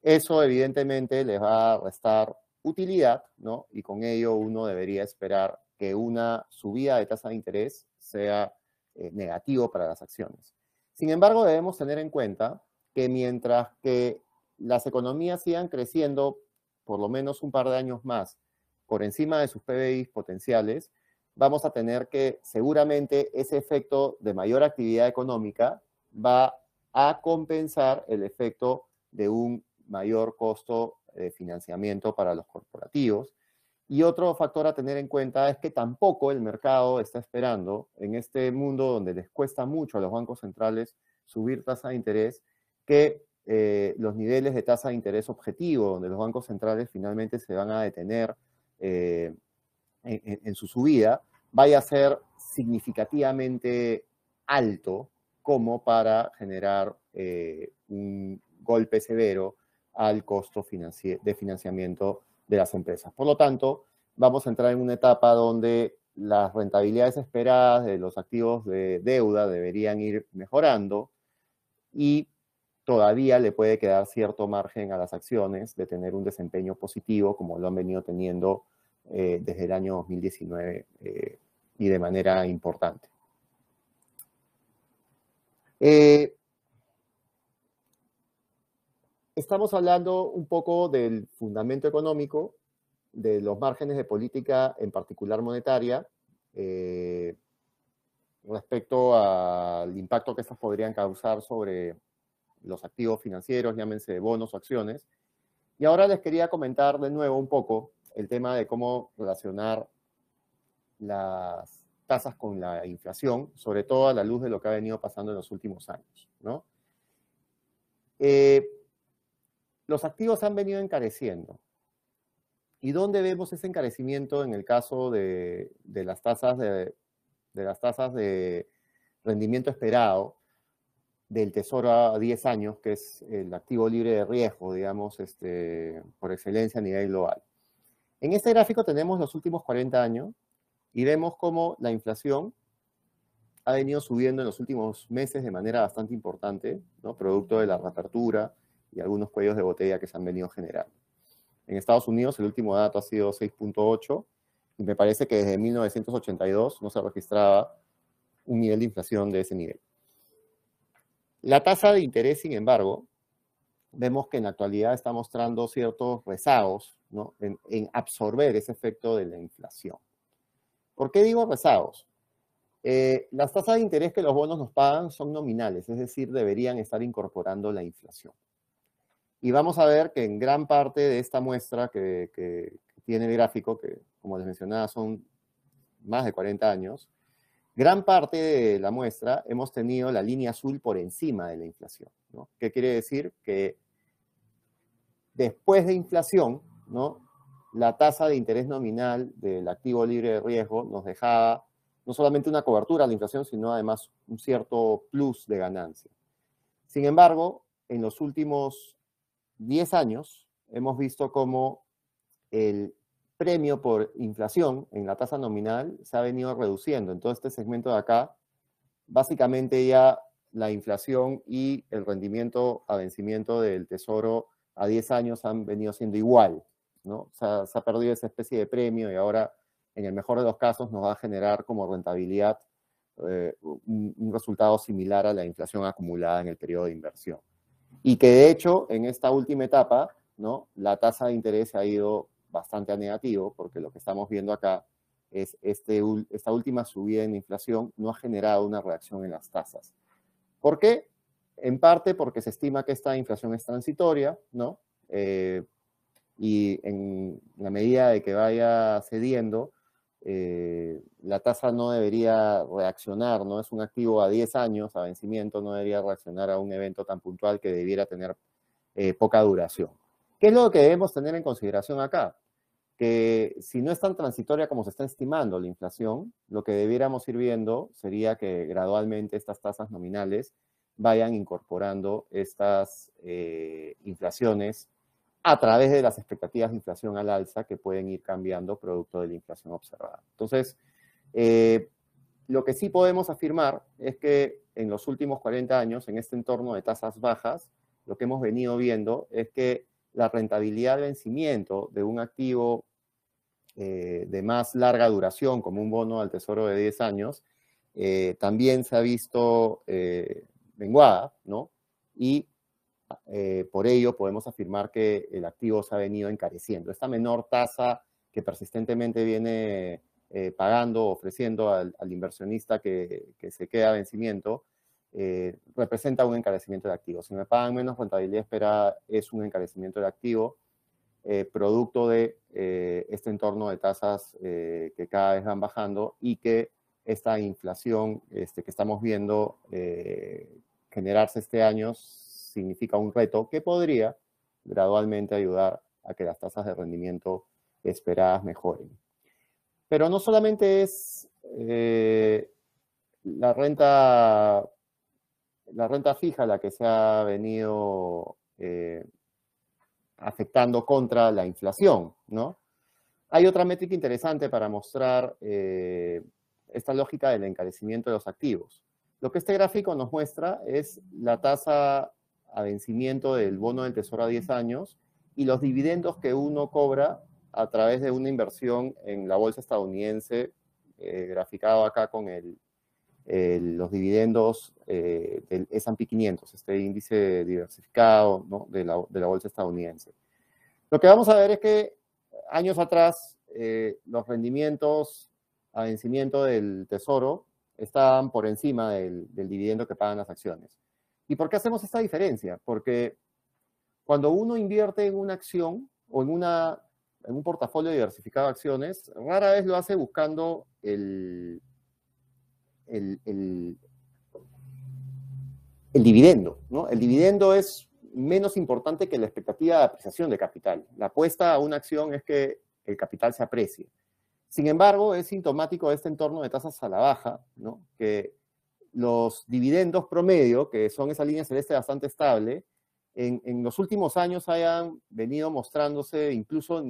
Eso evidentemente les va a restar utilidad, ¿no? Y con ello uno debería esperar que una subida de tasa de interés sea eh, negativo para las acciones. Sin embargo, debemos tener en cuenta que mientras que las economías sigan creciendo por lo menos un par de años más por encima de sus PBI potenciales, vamos a tener que seguramente ese efecto de mayor actividad económica va a compensar el efecto de un mayor costo de financiamiento para los corporativos. Y otro factor a tener en cuenta es que tampoco el mercado está esperando en este mundo donde les cuesta mucho a los bancos centrales subir tasa de interés, que eh, los niveles de tasa de interés objetivo, donde los bancos centrales finalmente se van a detener eh, en, su subida vaya a ser significativamente alto como para generar eh, un golpe severo al costo de financiamiento de las empresas. Por lo tanto, vamos a entrar en una etapa donde las rentabilidades esperadas de los activos de deuda deberían ir mejorando y todavía le puede quedar cierto margen a las acciones de tener un desempeño positivo como lo han venido teniendo eh, desde el año 2019 eh, y de manera importante. Eh, estamos hablando un poco del fundamento económico, de los márgenes de política, en particular monetaria, respecto al impacto que estas podrían causar sobre los activos financieros, llámense bonos o acciones. Y ahora les quería comentar de nuevo un poco el tema de cómo relacionar las tasas con la inflación, sobre todo a la luz de lo que ha venido pasando en los últimos años. Eh, los activos han venido encareciendo. ¿Y dónde vemos ese encarecimiento en el caso de, las tasas de, de las tasas de rendimiento esperado del tesoro a 10 años, que es el activo libre de riesgo, digamos, este, por excelencia a nivel global? En este gráfico tenemos los últimos 40 años y vemos cómo la inflación ha venido subiendo en los últimos meses de manera bastante importante, producto de la reapertura y algunos cuellos de botella que se han venido generando. En Estados Unidos el último dato ha sido 6.8, Y me parece que desde 1982 no se registraba un nivel de inflación de ese nivel. La tasa de interés, sin embargo, vemos que en la actualidad está mostrando ciertos rezagos ¿no? en, en, absorber ese efecto de la inflación. ¿Por qué digo rezagos? Eh, las tasas de interés que los bonos nos pagan son nominales, es decir, deberían estar incorporando la inflación. Y vamos a ver que en gran parte de esta muestra que, que, que tiene el gráfico, que como les mencionaba son más de 40 años, gran parte de la muestra hemos tenido la línea azul por encima de la inflación. ¿no? ¿Qué quiere decir? Que después de inflación, la tasa de interés nominal del activo libre de riesgo nos dejaba no solamente una cobertura a la inflación, sino además un cierto plus de ganancia. Sin embargo, en los últimos 10 años hemos visto cómo el premio por inflación en la tasa nominal se ha venido reduciendo. En todo este segmento de acá, básicamente ya la inflación y el rendimiento a vencimiento del tesoro a 10 años han venido siendo igual, ¿no? O sea, se ha perdido esa especie de premio y ahora, en el mejor de los casos, nos va a generar como rentabilidad eh, un, resultado similar a la inflación acumulada en el periodo de inversión. Y que de hecho, en esta última etapa. La tasa de interés ha ido bastante a negativo, porque lo que estamos viendo acá es este, esta última subida en inflación no ha generado una reacción en las tasas. ¿Por qué? En parte porque se estima que esta inflación es transitoria, ¿no? Eh, y en la medida de que vaya cediendo, eh, la tasa no debería reaccionar, ¿no? Es un activo a 10 años, a vencimiento, no debería reaccionar a un evento tan puntual que debiera tener eh, poca duración. ¿Qué es lo que debemos tener en consideración acá? Que si no es tan transitoria como se está estimando la inflación, lo que debiéramos ir viendo sería que gradualmente estas tasas nominales vayan incorporando estas eh, inflaciones a través de las expectativas de inflación al alza que pueden ir cambiando producto de la inflación observada. Entonces, eh, lo que sí podemos afirmar es que en los últimos 40 años, en este entorno de tasas bajas, lo que hemos venido viendo es que la rentabilidad de vencimiento de un activo eh, de más larga duración, como un bono al tesoro de 10 años, eh, también se ha visto menguada, ¿no? Y eh, por ello podemos afirmar que el activo se ha venido encareciendo. Esta menor tasa que persistentemente viene eh, pagando, ofreciendo al, inversionista que, que, se queda a vencimiento, eh, representa un encarecimiento de activo. Si me pagan menos rentabilidad esperada, es un encarecimiento de activo, eh, producto de eh, este entorno de tasas eh, que cada vez van bajando y que esta inflación este, que estamos viendo eh, generarse este año significa un reto que podría gradualmente ayudar a que las tasas de rendimiento esperadas mejoren. Pero no solamente es eh, la renta la renta fija la que se ha venido eh, afectando contra la inflación, ¿no? Hay otra métrica interesante para mostrar eh, esta lógica del encarecimiento de los activos. Lo que este gráfico nos muestra es la tasa a vencimiento del bono del tesoro a 10 años y los dividendos que uno cobra a través de una inversión en la bolsa estadounidense, eh, graficado acá con el, el, los dividendos eh, del S&P 500, este índice diversificado ¿no? de, la, de, la, bolsa estadounidense. Lo que vamos a ver es que años atrás eh, los rendimientos a vencimiento del tesoro estaban por encima del, del dividendo que pagan las acciones. ¿Y por qué hacemos esta diferencia? Porque cuando uno invierte en una acción o en, un portafolio diversificado de acciones, rara vez lo hace buscando el, dividendo. El dividendo es menos importante que la expectativa de apreciación de capital. La apuesta a una acción es que el capital se aprecie. Sin embargo, es sintomático de este entorno de tasas a la baja, ¿no? que los dividendos promedio, que son esa línea celeste bastante estable, en, en los últimos años hayan venido mostrándose incluso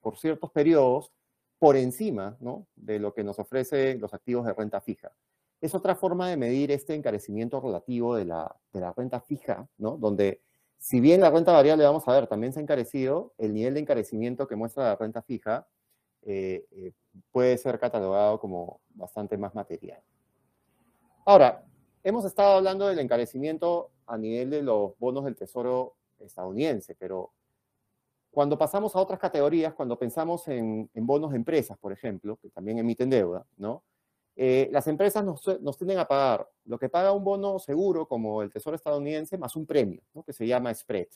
por ciertos periodos por encima ¿no? de lo que nos ofrece los activos de renta fija. Es otra forma de medir este encarecimiento relativo de la, de la renta fija, ¿no? donde si bien la renta variable, vamos a ver, también se ha encarecido, el nivel de encarecimiento que muestra la renta fija puede ser catalogado como bastante más material. Ahora, hemos estado hablando del encarecimiento a nivel de los bonos del Tesoro estadounidense, pero cuando pasamos a otras categorías, cuando pensamos en, bonos de empresas, por ejemplo, que también emiten deuda, ¿no? Eh, las empresas nos, nos, tienden a pagar lo que paga un bono seguro como el Tesoro estadounidense más un premio, ¿no? que se llama spread.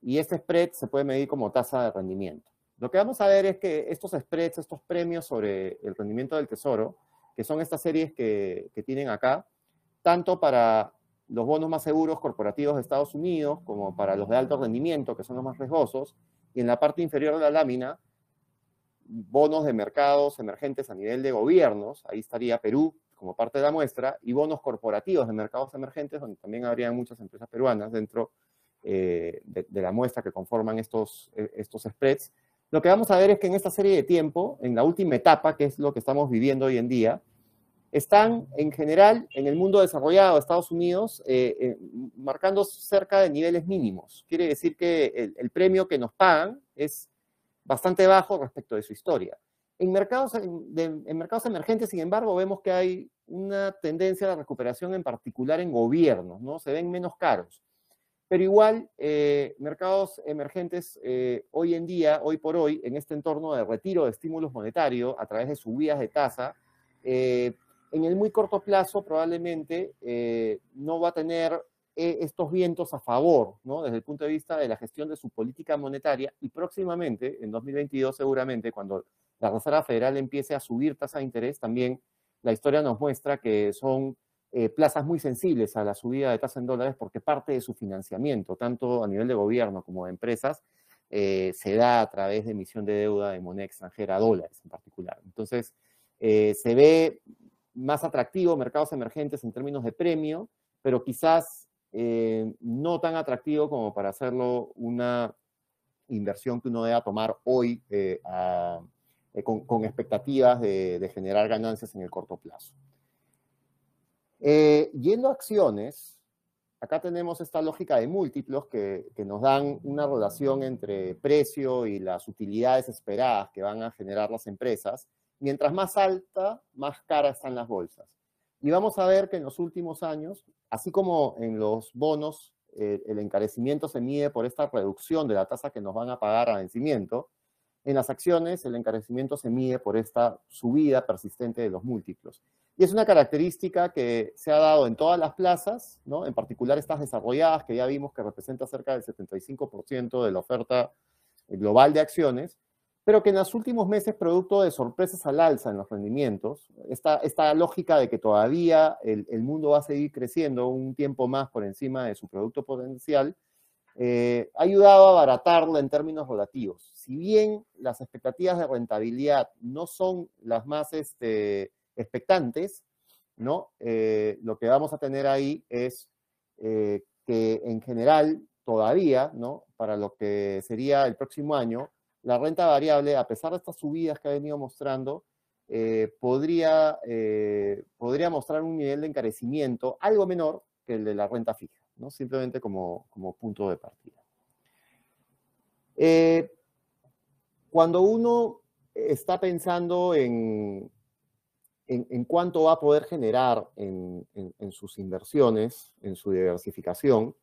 Y este spread se puede medir como tasa de rendimiento. Lo que vamos a ver es que estos spreads, estos premios sobre el rendimiento del Tesoro, que son estas series que, que tienen acá, tanto para los bonos más seguros corporativos de Estados Unidos como para los de alto rendimiento, que son los más riesgosos, y en la parte inferior de la lámina, bonos de mercados emergentes a nivel de gobiernos, ahí estaría Perú como parte de la muestra, y bonos corporativos de mercados emergentes, donde también habría muchas empresas peruanas dentro eh, de, la muestra que conforman estos, eh, estos spreads. Lo que vamos a ver es que en esta serie de tiempo, en la última etapa, que es lo que estamos viviendo hoy en día, están en general en el mundo desarrollado de Estados Unidos eh, eh, marcando cerca de niveles mínimos. Quiere decir que el, premio que nos pagan es bastante bajo respecto de su historia. En mercados, en mercados emergentes, sin embargo, vemos que hay una tendencia de recuperación en particular en gobiernos, ¿no? Se ven menos caros. Pero igual, eh, mercados emergentes hoy en día, hoy por hoy, en este entorno de retiro de estímulos monetarios a través de subidas de tasa, en el muy corto plazo probablemente eh, no va a tener eh, estos vientos a favor, ¿no? Desde el punto de vista de la gestión de su política monetaria y próximamente, en 2022 seguramente, cuando la Reserva Federal empiece a subir tasa de interés, también la historia nos muestra que son eh, plazas muy sensibles a la subida de tasa en dólares porque parte de su financiamiento, tanto a nivel de gobierno como de empresas, se da a través de emisión de deuda de moneda extranjera, dólares en particular. Entonces, se ve más atractivo, mercados emergentes en términos de premio, pero quizás eh, no tan atractivo como para hacerlo una inversión que uno deba tomar hoy eh, eh, con, expectativas de, generar ganancias en el corto plazo. Yendo a acciones, acá tenemos esta lógica de múltiplos que, que, nos dan una relación entre precio y las utilidades esperadas que van a generar las empresas mientras más alta, más cara están las bolsas. Y vamos a ver que en los últimos años, así como en los bonos, eh, el encarecimiento se mide por esta reducción de la tasa que nos van a pagar a vencimiento, en las acciones el encarecimiento se mide por esta subida persistente de los múltiplos. Y es una característica que se ha dado en todas las plazas, ¿no? en particular estas desarrolladas, que ya vimos que representa cerca del 75% de la oferta global de acciones, pero que en los últimos meses, producto de sorpresas al alza en los rendimientos, esta, esta lógica de que todavía el, mundo va a seguir creciendo un tiempo más por encima de su producto potencial, eh, ha ayudado a abaratarla en términos relativos. Si bien las expectativas de rentabilidad no son las más este, expectantes, ¿no? Eh, lo que vamos a tener ahí es eh, que en general todavía, ¿no? para lo que sería el próximo año, la renta variable, a pesar de estas subidas que ha venido mostrando, eh, podría, podría mostrar un nivel de encarecimiento algo menor que el de la renta fija, ¿no? simplemente como, punto de partida. Cuando uno está pensando en, en, cuánto va a poder generar en sus inversiones, en su diversificación,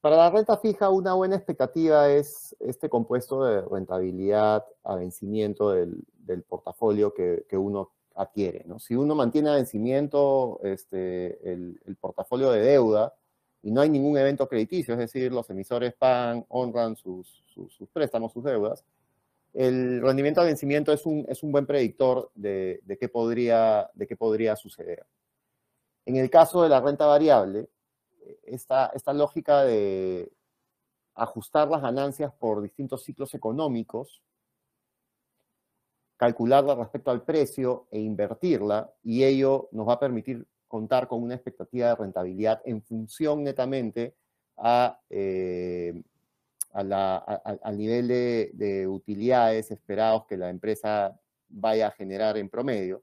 para la renta fija, una buena expectativa es este compuesto de rentabilidad a vencimiento del, portafolio que, uno adquiere. ¿no? Si uno mantiene a vencimiento este, el, portafolio de deuda y no hay ningún evento crediticio, es decir, los emisores pagan, honran sus, préstamos, sus deudas, el rendimiento a vencimiento es un, es un buen predictor de, qué podría, de qué podría suceder. En el caso de la renta variable, esta, esta lógica de ajustar las ganancias por distintos ciclos económicos, calcularla respecto al precio e invertirla, y ello nos va a permitir contar con una expectativa de rentabilidad en función netamente a, eh, al nivel de, de, utilidades esperados que la empresa vaya a generar en promedio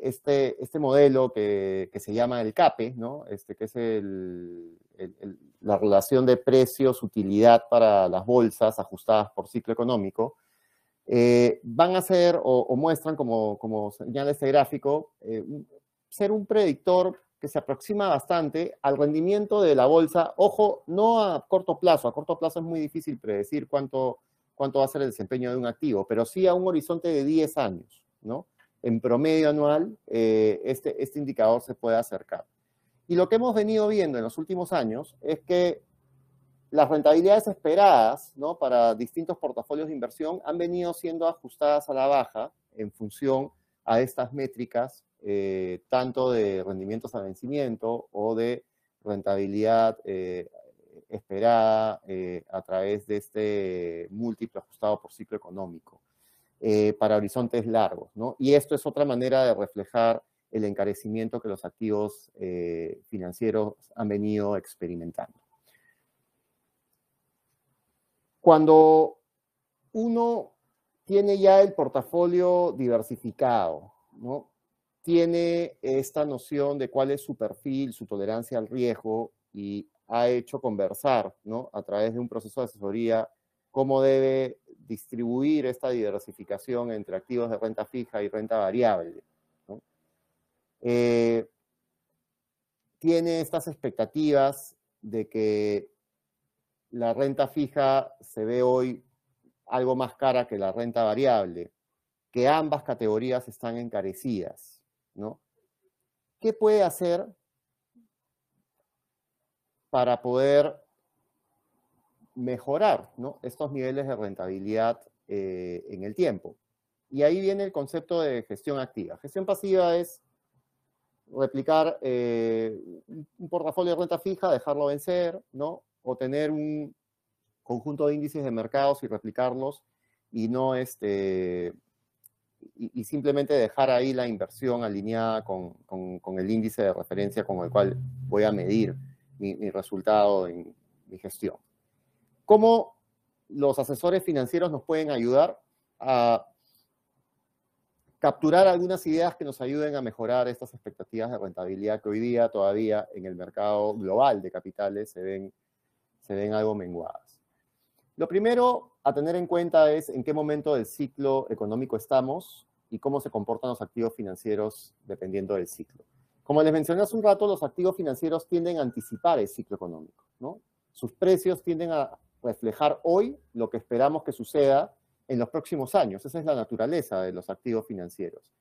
este, este modelo que, se llama el CAPE, ¿no? este, que es la relación de precios-utilidad para las bolsas ajustadas por ciclo económico, eh, van a ser o, muestran, como, como señala este gráfico, eh, ser un predictor que se aproxima bastante al rendimiento de la bolsa. Ojo, no a corto plazo, a corto plazo es muy difícil predecir cuánto, cuánto va a ser el desempeño de un activo, pero sí a un horizonte de 10 años, ¿no? En promedio anual, eh, este, este indicador se puede acercar. Y lo que hemos venido viendo en los últimos años es que las rentabilidades esperadas ¿no? para distintos portafolios de inversión han venido siendo ajustadas a la baja en función a estas métricas, eh, tanto de rendimientos a vencimiento o de rentabilidad eh, esperada eh, a través de este múltiplo ajustado por ciclo económico para horizontes largos. ¿no? Y esto es otra manera de reflejar el encarecimiento que los activos financieros han venido experimentando. Cuando uno tiene ya el portafolio diversificado, ¿no? Tiene esta noción de cuál es su perfil, su tolerancia al riesgo y ha hecho conversar ¿no? a través de un proceso de asesoría cómo debe distribuir esta diversificación entre activos de renta fija y renta variable. Eh, tiene estas expectativas de que la renta fija se ve hoy algo más cara que la renta variable, que ambas categorías están encarecidas, ¿no? ¿Qué puede hacer para poder mejorar estos niveles de rentabilidad eh, en el tiempo? Y ahí viene el concepto de gestión activa. Gestión pasiva es replicar eh, un portafolio de renta fija, dejarlo vencer, ¿no? o tener un conjunto de índices de mercados y replicarlos y no este y, simplemente dejar ahí la inversión alineada con, el índice de referencia con el cual voy a medir mi, mi resultado en mi gestión. ¿Cómo los asesores financieros nos pueden ayudar a capturar algunas ideas que nos ayuden a mejorar estas expectativas de rentabilidad que hoy día todavía en el mercado global de capitales se ven se ven algo menguadas. Lo primero a tener en cuenta es en qué momento del ciclo económico estamos y cómo se comportan los activos financieros dependiendo del ciclo. Como les mencioné hace un rato, los activos financieros tienden a anticipar el ciclo económico. Sus precios tienden a reflejar hoy lo que esperamos que suceda en los próximos años. Esa es la naturaleza de los activos financieros.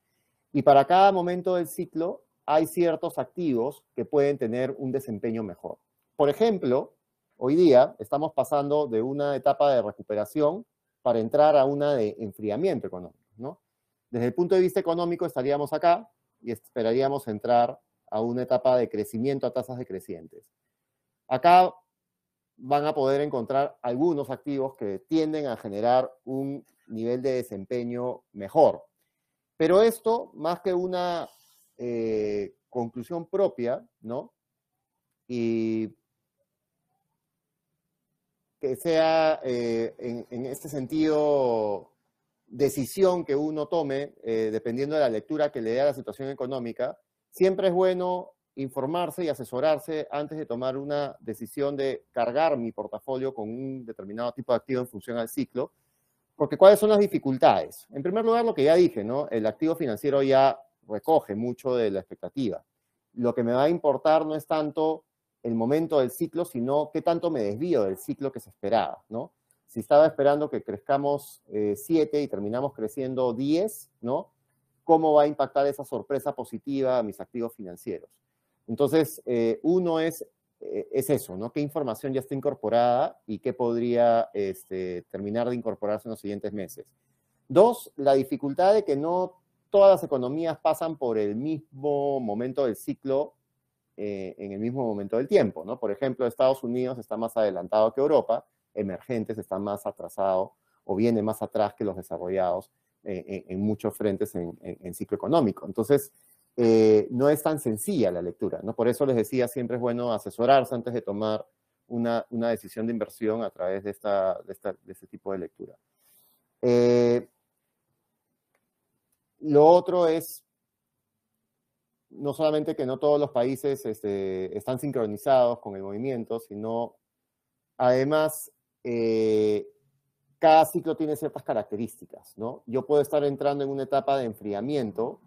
Y para cada momento del ciclo hay ciertos activos que pueden tener un desempeño mejor. Por ejemplo, Hoy día estamos pasando de una etapa de recuperación para entrar a una de enfriamiento económico, ¿no? Desde el punto de vista económico estaríamos acá y esperaríamos entrar a una etapa de crecimiento a tasas decrecientes. Acá van a poder encontrar algunos activos que tienden a generar un nivel de desempeño mejor. Pero esto, más que una eh, conclusión propia, ¿no? Y que sea eh, en, este sentido decisión que uno tome, eh, dependiendo de la lectura que le dé a la situación económica, siempre es bueno informarse y asesorarse antes de tomar una decisión de cargar mi portafolio con un determinado tipo de activo en función al ciclo, porque cuáles son las dificultades. En primer lugar, lo que ya dije, ¿no? El activo financiero ya recoge mucho de la expectativa. Lo que me va a importar no es tanto el momento del ciclo, sino qué tanto me desvío del ciclo que se esperaba, ¿no? Si estaba esperando que crezcamos 7 eh, y terminamos creciendo 10, ¿no? ¿Cómo va a impactar esa sorpresa positiva a mis activos financieros? Entonces, eh, uno es, eh, es eso, ¿no? ¿Qué información ya está incorporada y qué podría este, terminar de incorporarse en los siguientes meses? Dos, la dificultad de que no todas las economías pasan por el mismo momento del ciclo eh, en el mismo momento del tiempo, ¿no? Por ejemplo, Estados Unidos está más adelantado que Europa, emergentes están más atrasados o viene más atrás que los desarrollados eh, en, muchos frentes en, ciclo económico. Entonces, eh, no es tan sencilla la lectura, ¿no? Por eso les decía, siempre es bueno asesorarse antes de tomar una, decisión de inversión a través de, esta, de este tipo de lectura. lo otro es no solamente que no todos los países este, están sincronizados con el movimiento, sino además eh, cada ciclo tiene ciertas características, ¿no? Yo puedo estar entrando en una etapa de enfriamiento,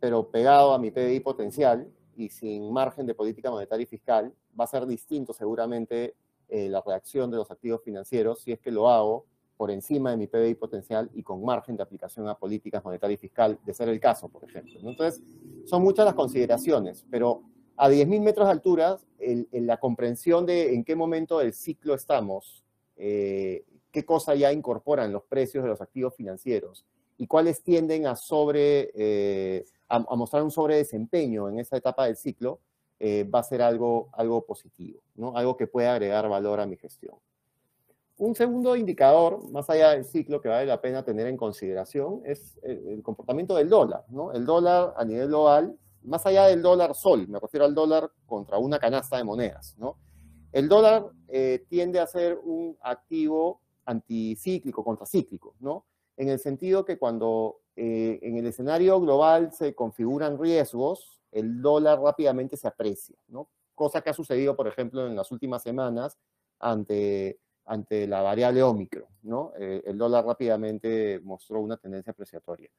pero pegado a mi PBI potencial y sin margen de política monetaria y fiscal, va a ser distinto seguramente eh, la reacción de los activos financieros si es que lo hago por encima de mi PBI potencial y con margen de aplicación a políticas monetaria y fiscal, de ser el caso, por ejemplo. Entonces, son muchas las consideraciones, pero a 10.000 metros de altura, la comprensión de en qué momento del ciclo estamos, eh, qué cosa ya incorporan los precios de los activos financieros y cuáles tienden a, sobre, eh, a, mostrar un sobredesempeño en esa etapa del ciclo, eh, va a ser algo, algo positivo, ¿no? algo que puede agregar valor a mi gestión. Un segundo indicador, más allá del ciclo, que vale la pena tener en consideración es el, comportamiento del dólar. El dólar a nivel global, más allá del dólar sol, me refiero al dólar contra una canasta de monedas. El dólar eh, tiende a ser un activo anticíclico, contracíclico, ¿no? en el sentido que cuando eh, en el escenario global se configuran riesgos, el dólar rápidamente se aprecia, ¿no? cosa que ha sucedido, por ejemplo, en las últimas semanas ante ante la variable Omicron, ¿no? Eh, el dólar rápidamente mostró una tendencia apreciatoria.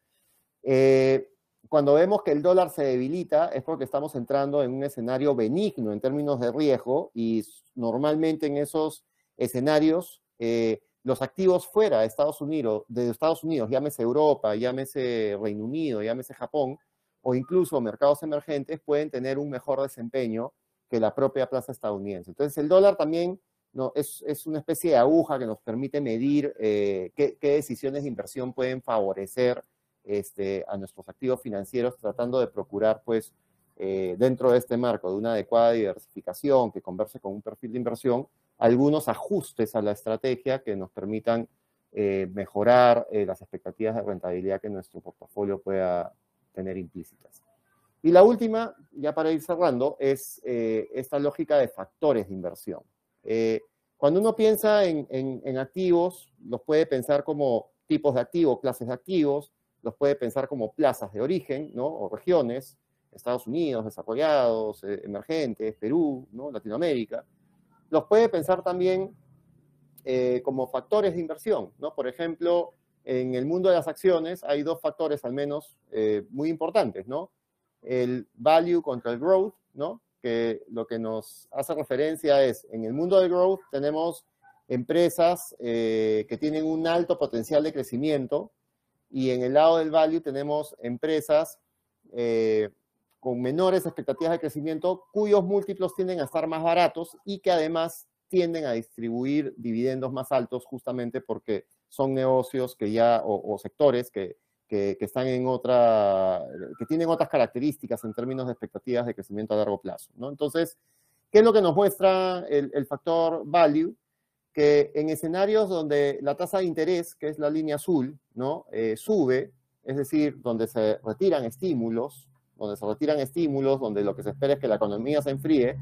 Eh, cuando vemos que el dólar se debilita es porque estamos entrando en un escenario benigno en términos de riesgo y normalmente en esos escenarios eh, los activos fuera de Estados Unidos, de Estados Unidos, llámese Europa, llámese Reino Unido, llámese Japón, o incluso mercados emergentes, pueden tener un mejor desempeño que la propia plaza estadounidense. Entonces el dólar también no, es, una especie de aguja que nos permite medir eh, qué, decisiones de inversión pueden favorecer este, a nuestros activos financieros, tratando de procurar, pues, eh, dentro de este marco de una adecuada diversificación que converse con un perfil de inversión, algunos ajustes a la estrategia que nos permitan eh, mejorar las expectativas de rentabilidad que nuestro portafolio pueda tener implícitas. Y la última, ya para ir cerrando, es esta lógica de factores de inversión. Eh, cuando uno piensa en, activos, los puede pensar como tipos de activos, clases de activos, los puede pensar como plazas de origen, ¿no? O regiones, Estados Unidos, desarrollados, eh, emergentes, Perú, ¿no? Latinoamérica. Los puede pensar también eh, como factores de inversión, ¿no? Por ejemplo, en el mundo de las acciones hay dos factores al menos muy importantes, ¿no? El value contra el growth, ¿no? Que lo que nos hace referencia es, en el mundo de growth tenemos empresas eh, que tienen un alto potencial de crecimiento y en el lado del value tenemos empresas eh, con menores expectativas de crecimiento cuyos múltiplos tienden a estar más baratos y que además tienden a distribuir dividendos más altos justamente porque son negocios que ya, o sectores que, que, están en otra, que tienen otras características en términos de expectativas de crecimiento a largo plazo. ¿no? Entonces, ¿qué es lo que nos muestra el, factor value? Que en escenarios donde la tasa de interés, que es la línea azul, ¿no? Eh, sube, es decir, donde se retiran estímulos, donde se retiran estímulos, donde lo que se espera es que la economía se enfríe,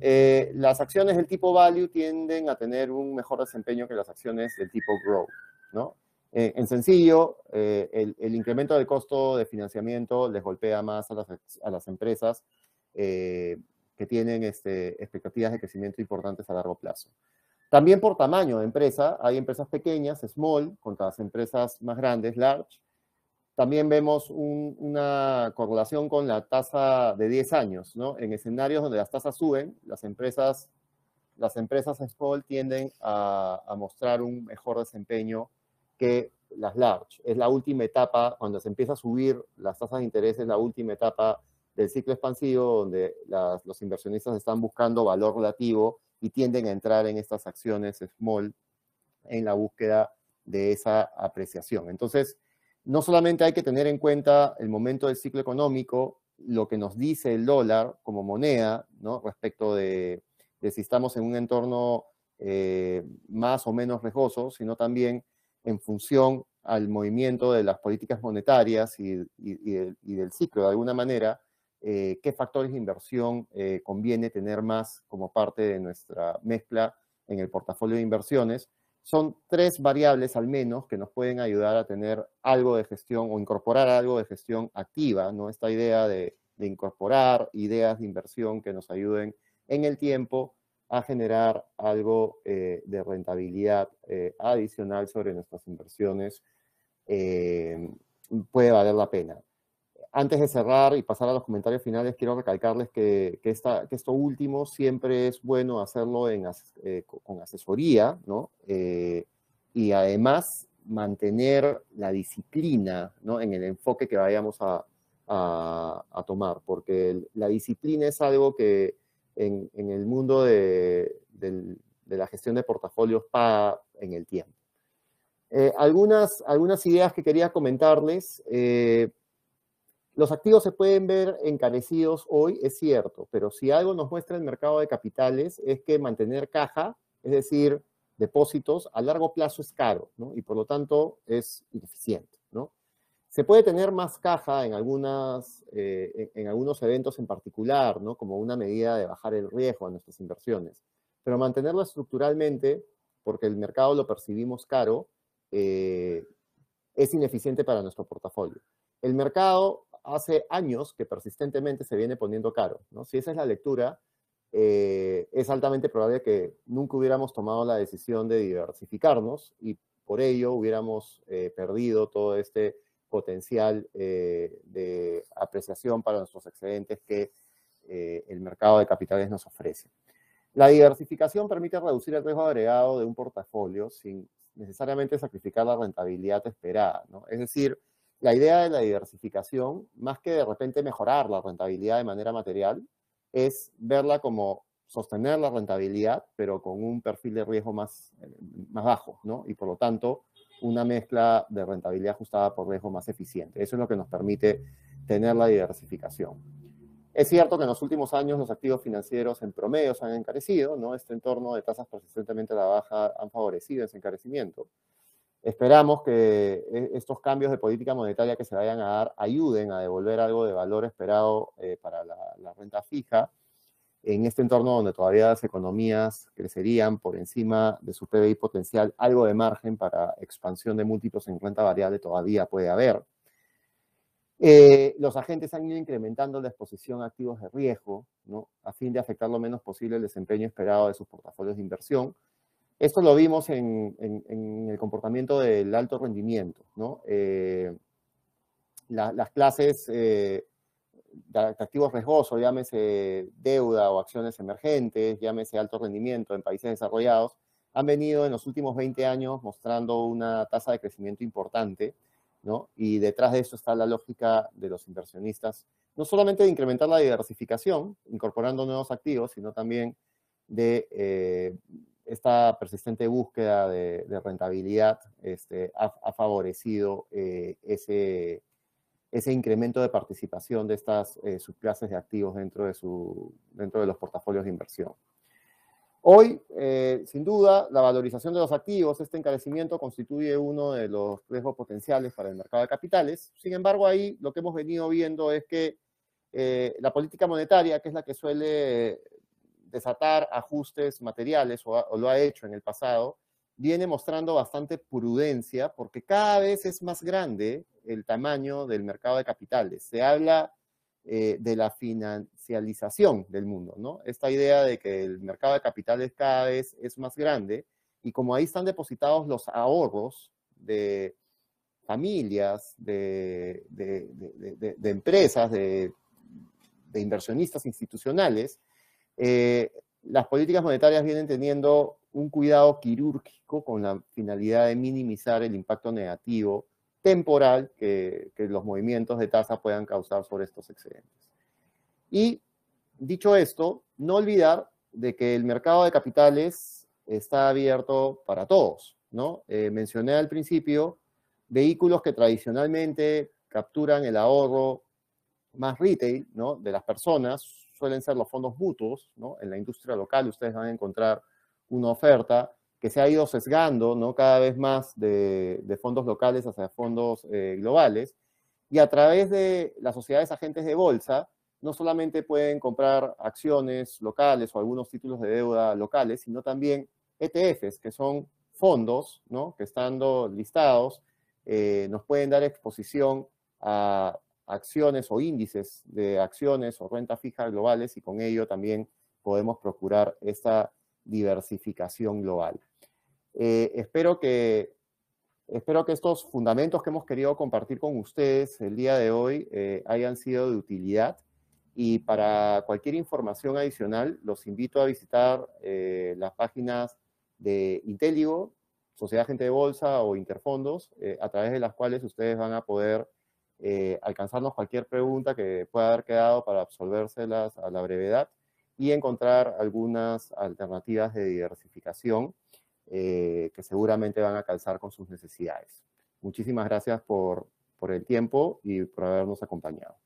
eh, las acciones del tipo value tienden a tener un mejor desempeño que las acciones del tipo growth, ¿no? Eh, en sencillo, eh, el, incremento del costo de financiamiento les golpea más a las, empresas eh, que tienen este, expectativas de crecimiento importantes a largo plazo. También por tamaño de empresa, hay empresas pequeñas, small, contra las empresas más grandes, large. También vemos una correlación con la tasa de 10 años, ¿no? En escenarios donde las tasas suben, las empresas, las empresas small tienden a, a mostrar un mejor desempeño que las large. Es la última etapa, cuando se empieza a subir las tasas de interés, es la última etapa del ciclo expansivo donde los inversionistas están buscando valor relativo y tienden a entrar en estas acciones small en la búsqueda de esa apreciación. Entonces, no solamente hay que tener en cuenta el momento del ciclo económico, lo que nos dice el dólar como moneda, ¿no? respecto de, si estamos en un entorno eh, más o menos riesgoso, sino también en función al movimiento de las políticas monetarias y, del, ciclo, de alguna manera, eh, qué factores de inversión eh, conviene tener más como parte de nuestra mezcla en el portafolio de inversiones. Son tres variables al menos que nos pueden ayudar a tener algo de gestión o incorporar algo de gestión activa, ¿no? Esta idea de, de incorporar ideas de inversión que nos ayuden en el tiempo a generar algo de rentabilidad adicional sobre nuestras inversiones, puede valer la pena. Antes de cerrar y pasar a los comentarios finales, quiero recalcarles que, que, esta, que esto último siempre es bueno hacerlo en, eh, con asesoría, ¿no? Eh, y además mantener la disciplina, ¿no? En el enfoque que vayamos a, a, a tomar, porque la disciplina es algo que en, en el mundo de, de, de, la gestión de portafolios paga en el tiempo. Eh, algunas, algunas ideas que quería comentarles. Eh, los activos se pueden ver encarecidos hoy, es cierto, pero si algo nos muestra el mercado de capitales es que mantener caja, es decir, depósitos, a largo plazo es caro. Y por lo tanto es ineficiente, ¿no? Se puede tener más caja eh, en, algunos eventos en particular, ¿no? Como una medida de bajar el riesgo a nuestras inversiones. Pero mantenerlo estructuralmente, porque el mercado lo percibimos caro, eh, es ineficiente para nuestro portafolio. El mercado hace años que persistentemente se viene poniendo caro. ¿no? Si esa es la lectura, eh, es altamente probable que nunca hubiéramos tomado la decisión de diversificarnos y por ello hubiéramos perdido todo este potencial eh, de apreciación para nuestros excedentes que eh, el mercado de capitales nos ofrece. La diversificación permite reducir el riesgo agregado de un portafolio sin necesariamente sacrificar la rentabilidad esperada. Es decir, la idea de la diversificación, más que de repente mejorar la rentabilidad de manera material, es verla como sostener la rentabilidad, pero con un perfil de riesgo más, más bajo, ¿no? Y por lo tanto, una mezcla de rentabilidad ajustada por riesgo más eficiente. Eso es lo que nos permite tener la diversificación. Es cierto que en los últimos años los activos financieros en promedio se han encarecido, ¿no? Este entorno de tasas persistentemente a la baja han favorecido ese encarecimiento. Esperamos que e, estos cambios de política monetaria que se vayan a dar ayuden a devolver algo de valor esperado eh, para la, la, renta fija en este entorno donde todavía las economías crecerían por encima de su PBI potencial, algo de margen para expansión de múltiplos en renta variable todavía puede haber. Eh, los agentes han ido incrementando la exposición a activos de riesgo, ¿no? a fin de afectar lo menos posible el desempeño esperado de sus portafolios de inversión, esto lo vimos en, en, el comportamiento del alto rendimiento, ¿no? Eh, la, las clases eh, de activos riesgosos, llámese deuda o acciones emergentes, llámese alto rendimiento en países desarrollados, han venido en los últimos 20 años mostrando una tasa de crecimiento importante, ¿no? Y detrás de eso está la lógica de los inversionistas, no solamente de incrementar la diversificación, incorporando nuevos activos, sino también de eh, esta persistente búsqueda de, de rentabilidad este, ha, ha, favorecido eh, ese, ese incremento de participación de estas eh, subclases de activos dentro de, su, dentro de los portafolios de inversión. Hoy, eh, sin duda, la valorización de los activos, este encarecimiento constituye uno de los riesgos potenciales para el mercado de capitales. Sin embargo, ahí lo que hemos venido viendo es que eh, la política monetaria, que es la que suele desatar ajustes materiales, o, o, lo ha hecho en el pasado, viene mostrando bastante prudencia porque cada vez es más grande el tamaño del mercado de capitales. Se habla eh, de la financialización del mundo, ¿no? Esta idea de que el mercado de capitales cada vez es más grande y como ahí están depositados los ahorros de familias, de, de, empresas, de, inversionistas institucionales, eh, las políticas monetarias vienen teniendo un cuidado quirúrgico con la finalidad de minimizar el impacto negativo temporal que, que, los movimientos de tasa puedan causar sobre estos excedentes. Y dicho esto, no olvidar de que el mercado de capitales está abierto para todos, ¿no? Eh, mencioné al principio vehículos que tradicionalmente capturan el ahorro más retail, ¿no? De las personas, suelen ser los fondos mutuos, ¿no? En la industria local ustedes van a encontrar una oferta que se ha ido sesgando, ¿no? Cada vez más de, fondos locales hacia fondos eh, globales. Y a través de las sociedades agentes de bolsa, no solamente pueden comprar acciones locales o algunos títulos de deuda locales, sino también ETFs, que son fondos, ¿no? Que estando listados, eh, nos pueden dar exposición a acciones o índices de acciones o renta fija globales y con ello también podemos procurar esta diversificación global. Eh, espero, que, espero que estos fundamentos que hemos querido compartir con ustedes el día de hoy eh, hayan sido de utilidad y para cualquier información adicional los invito a visitar eh, las páginas de Inteligo, Sociedad Agente de Bolsa o Interfondos, a través de las cuales ustedes van a poder alcanzarnos cualquier pregunta que pueda haber quedado para absolvérselas a la brevedad y encontrar algunas alternativas de diversificación eh, que seguramente van a calzar con sus necesidades. Muchísimas gracias por, por el tiempo y por habernos acompañado.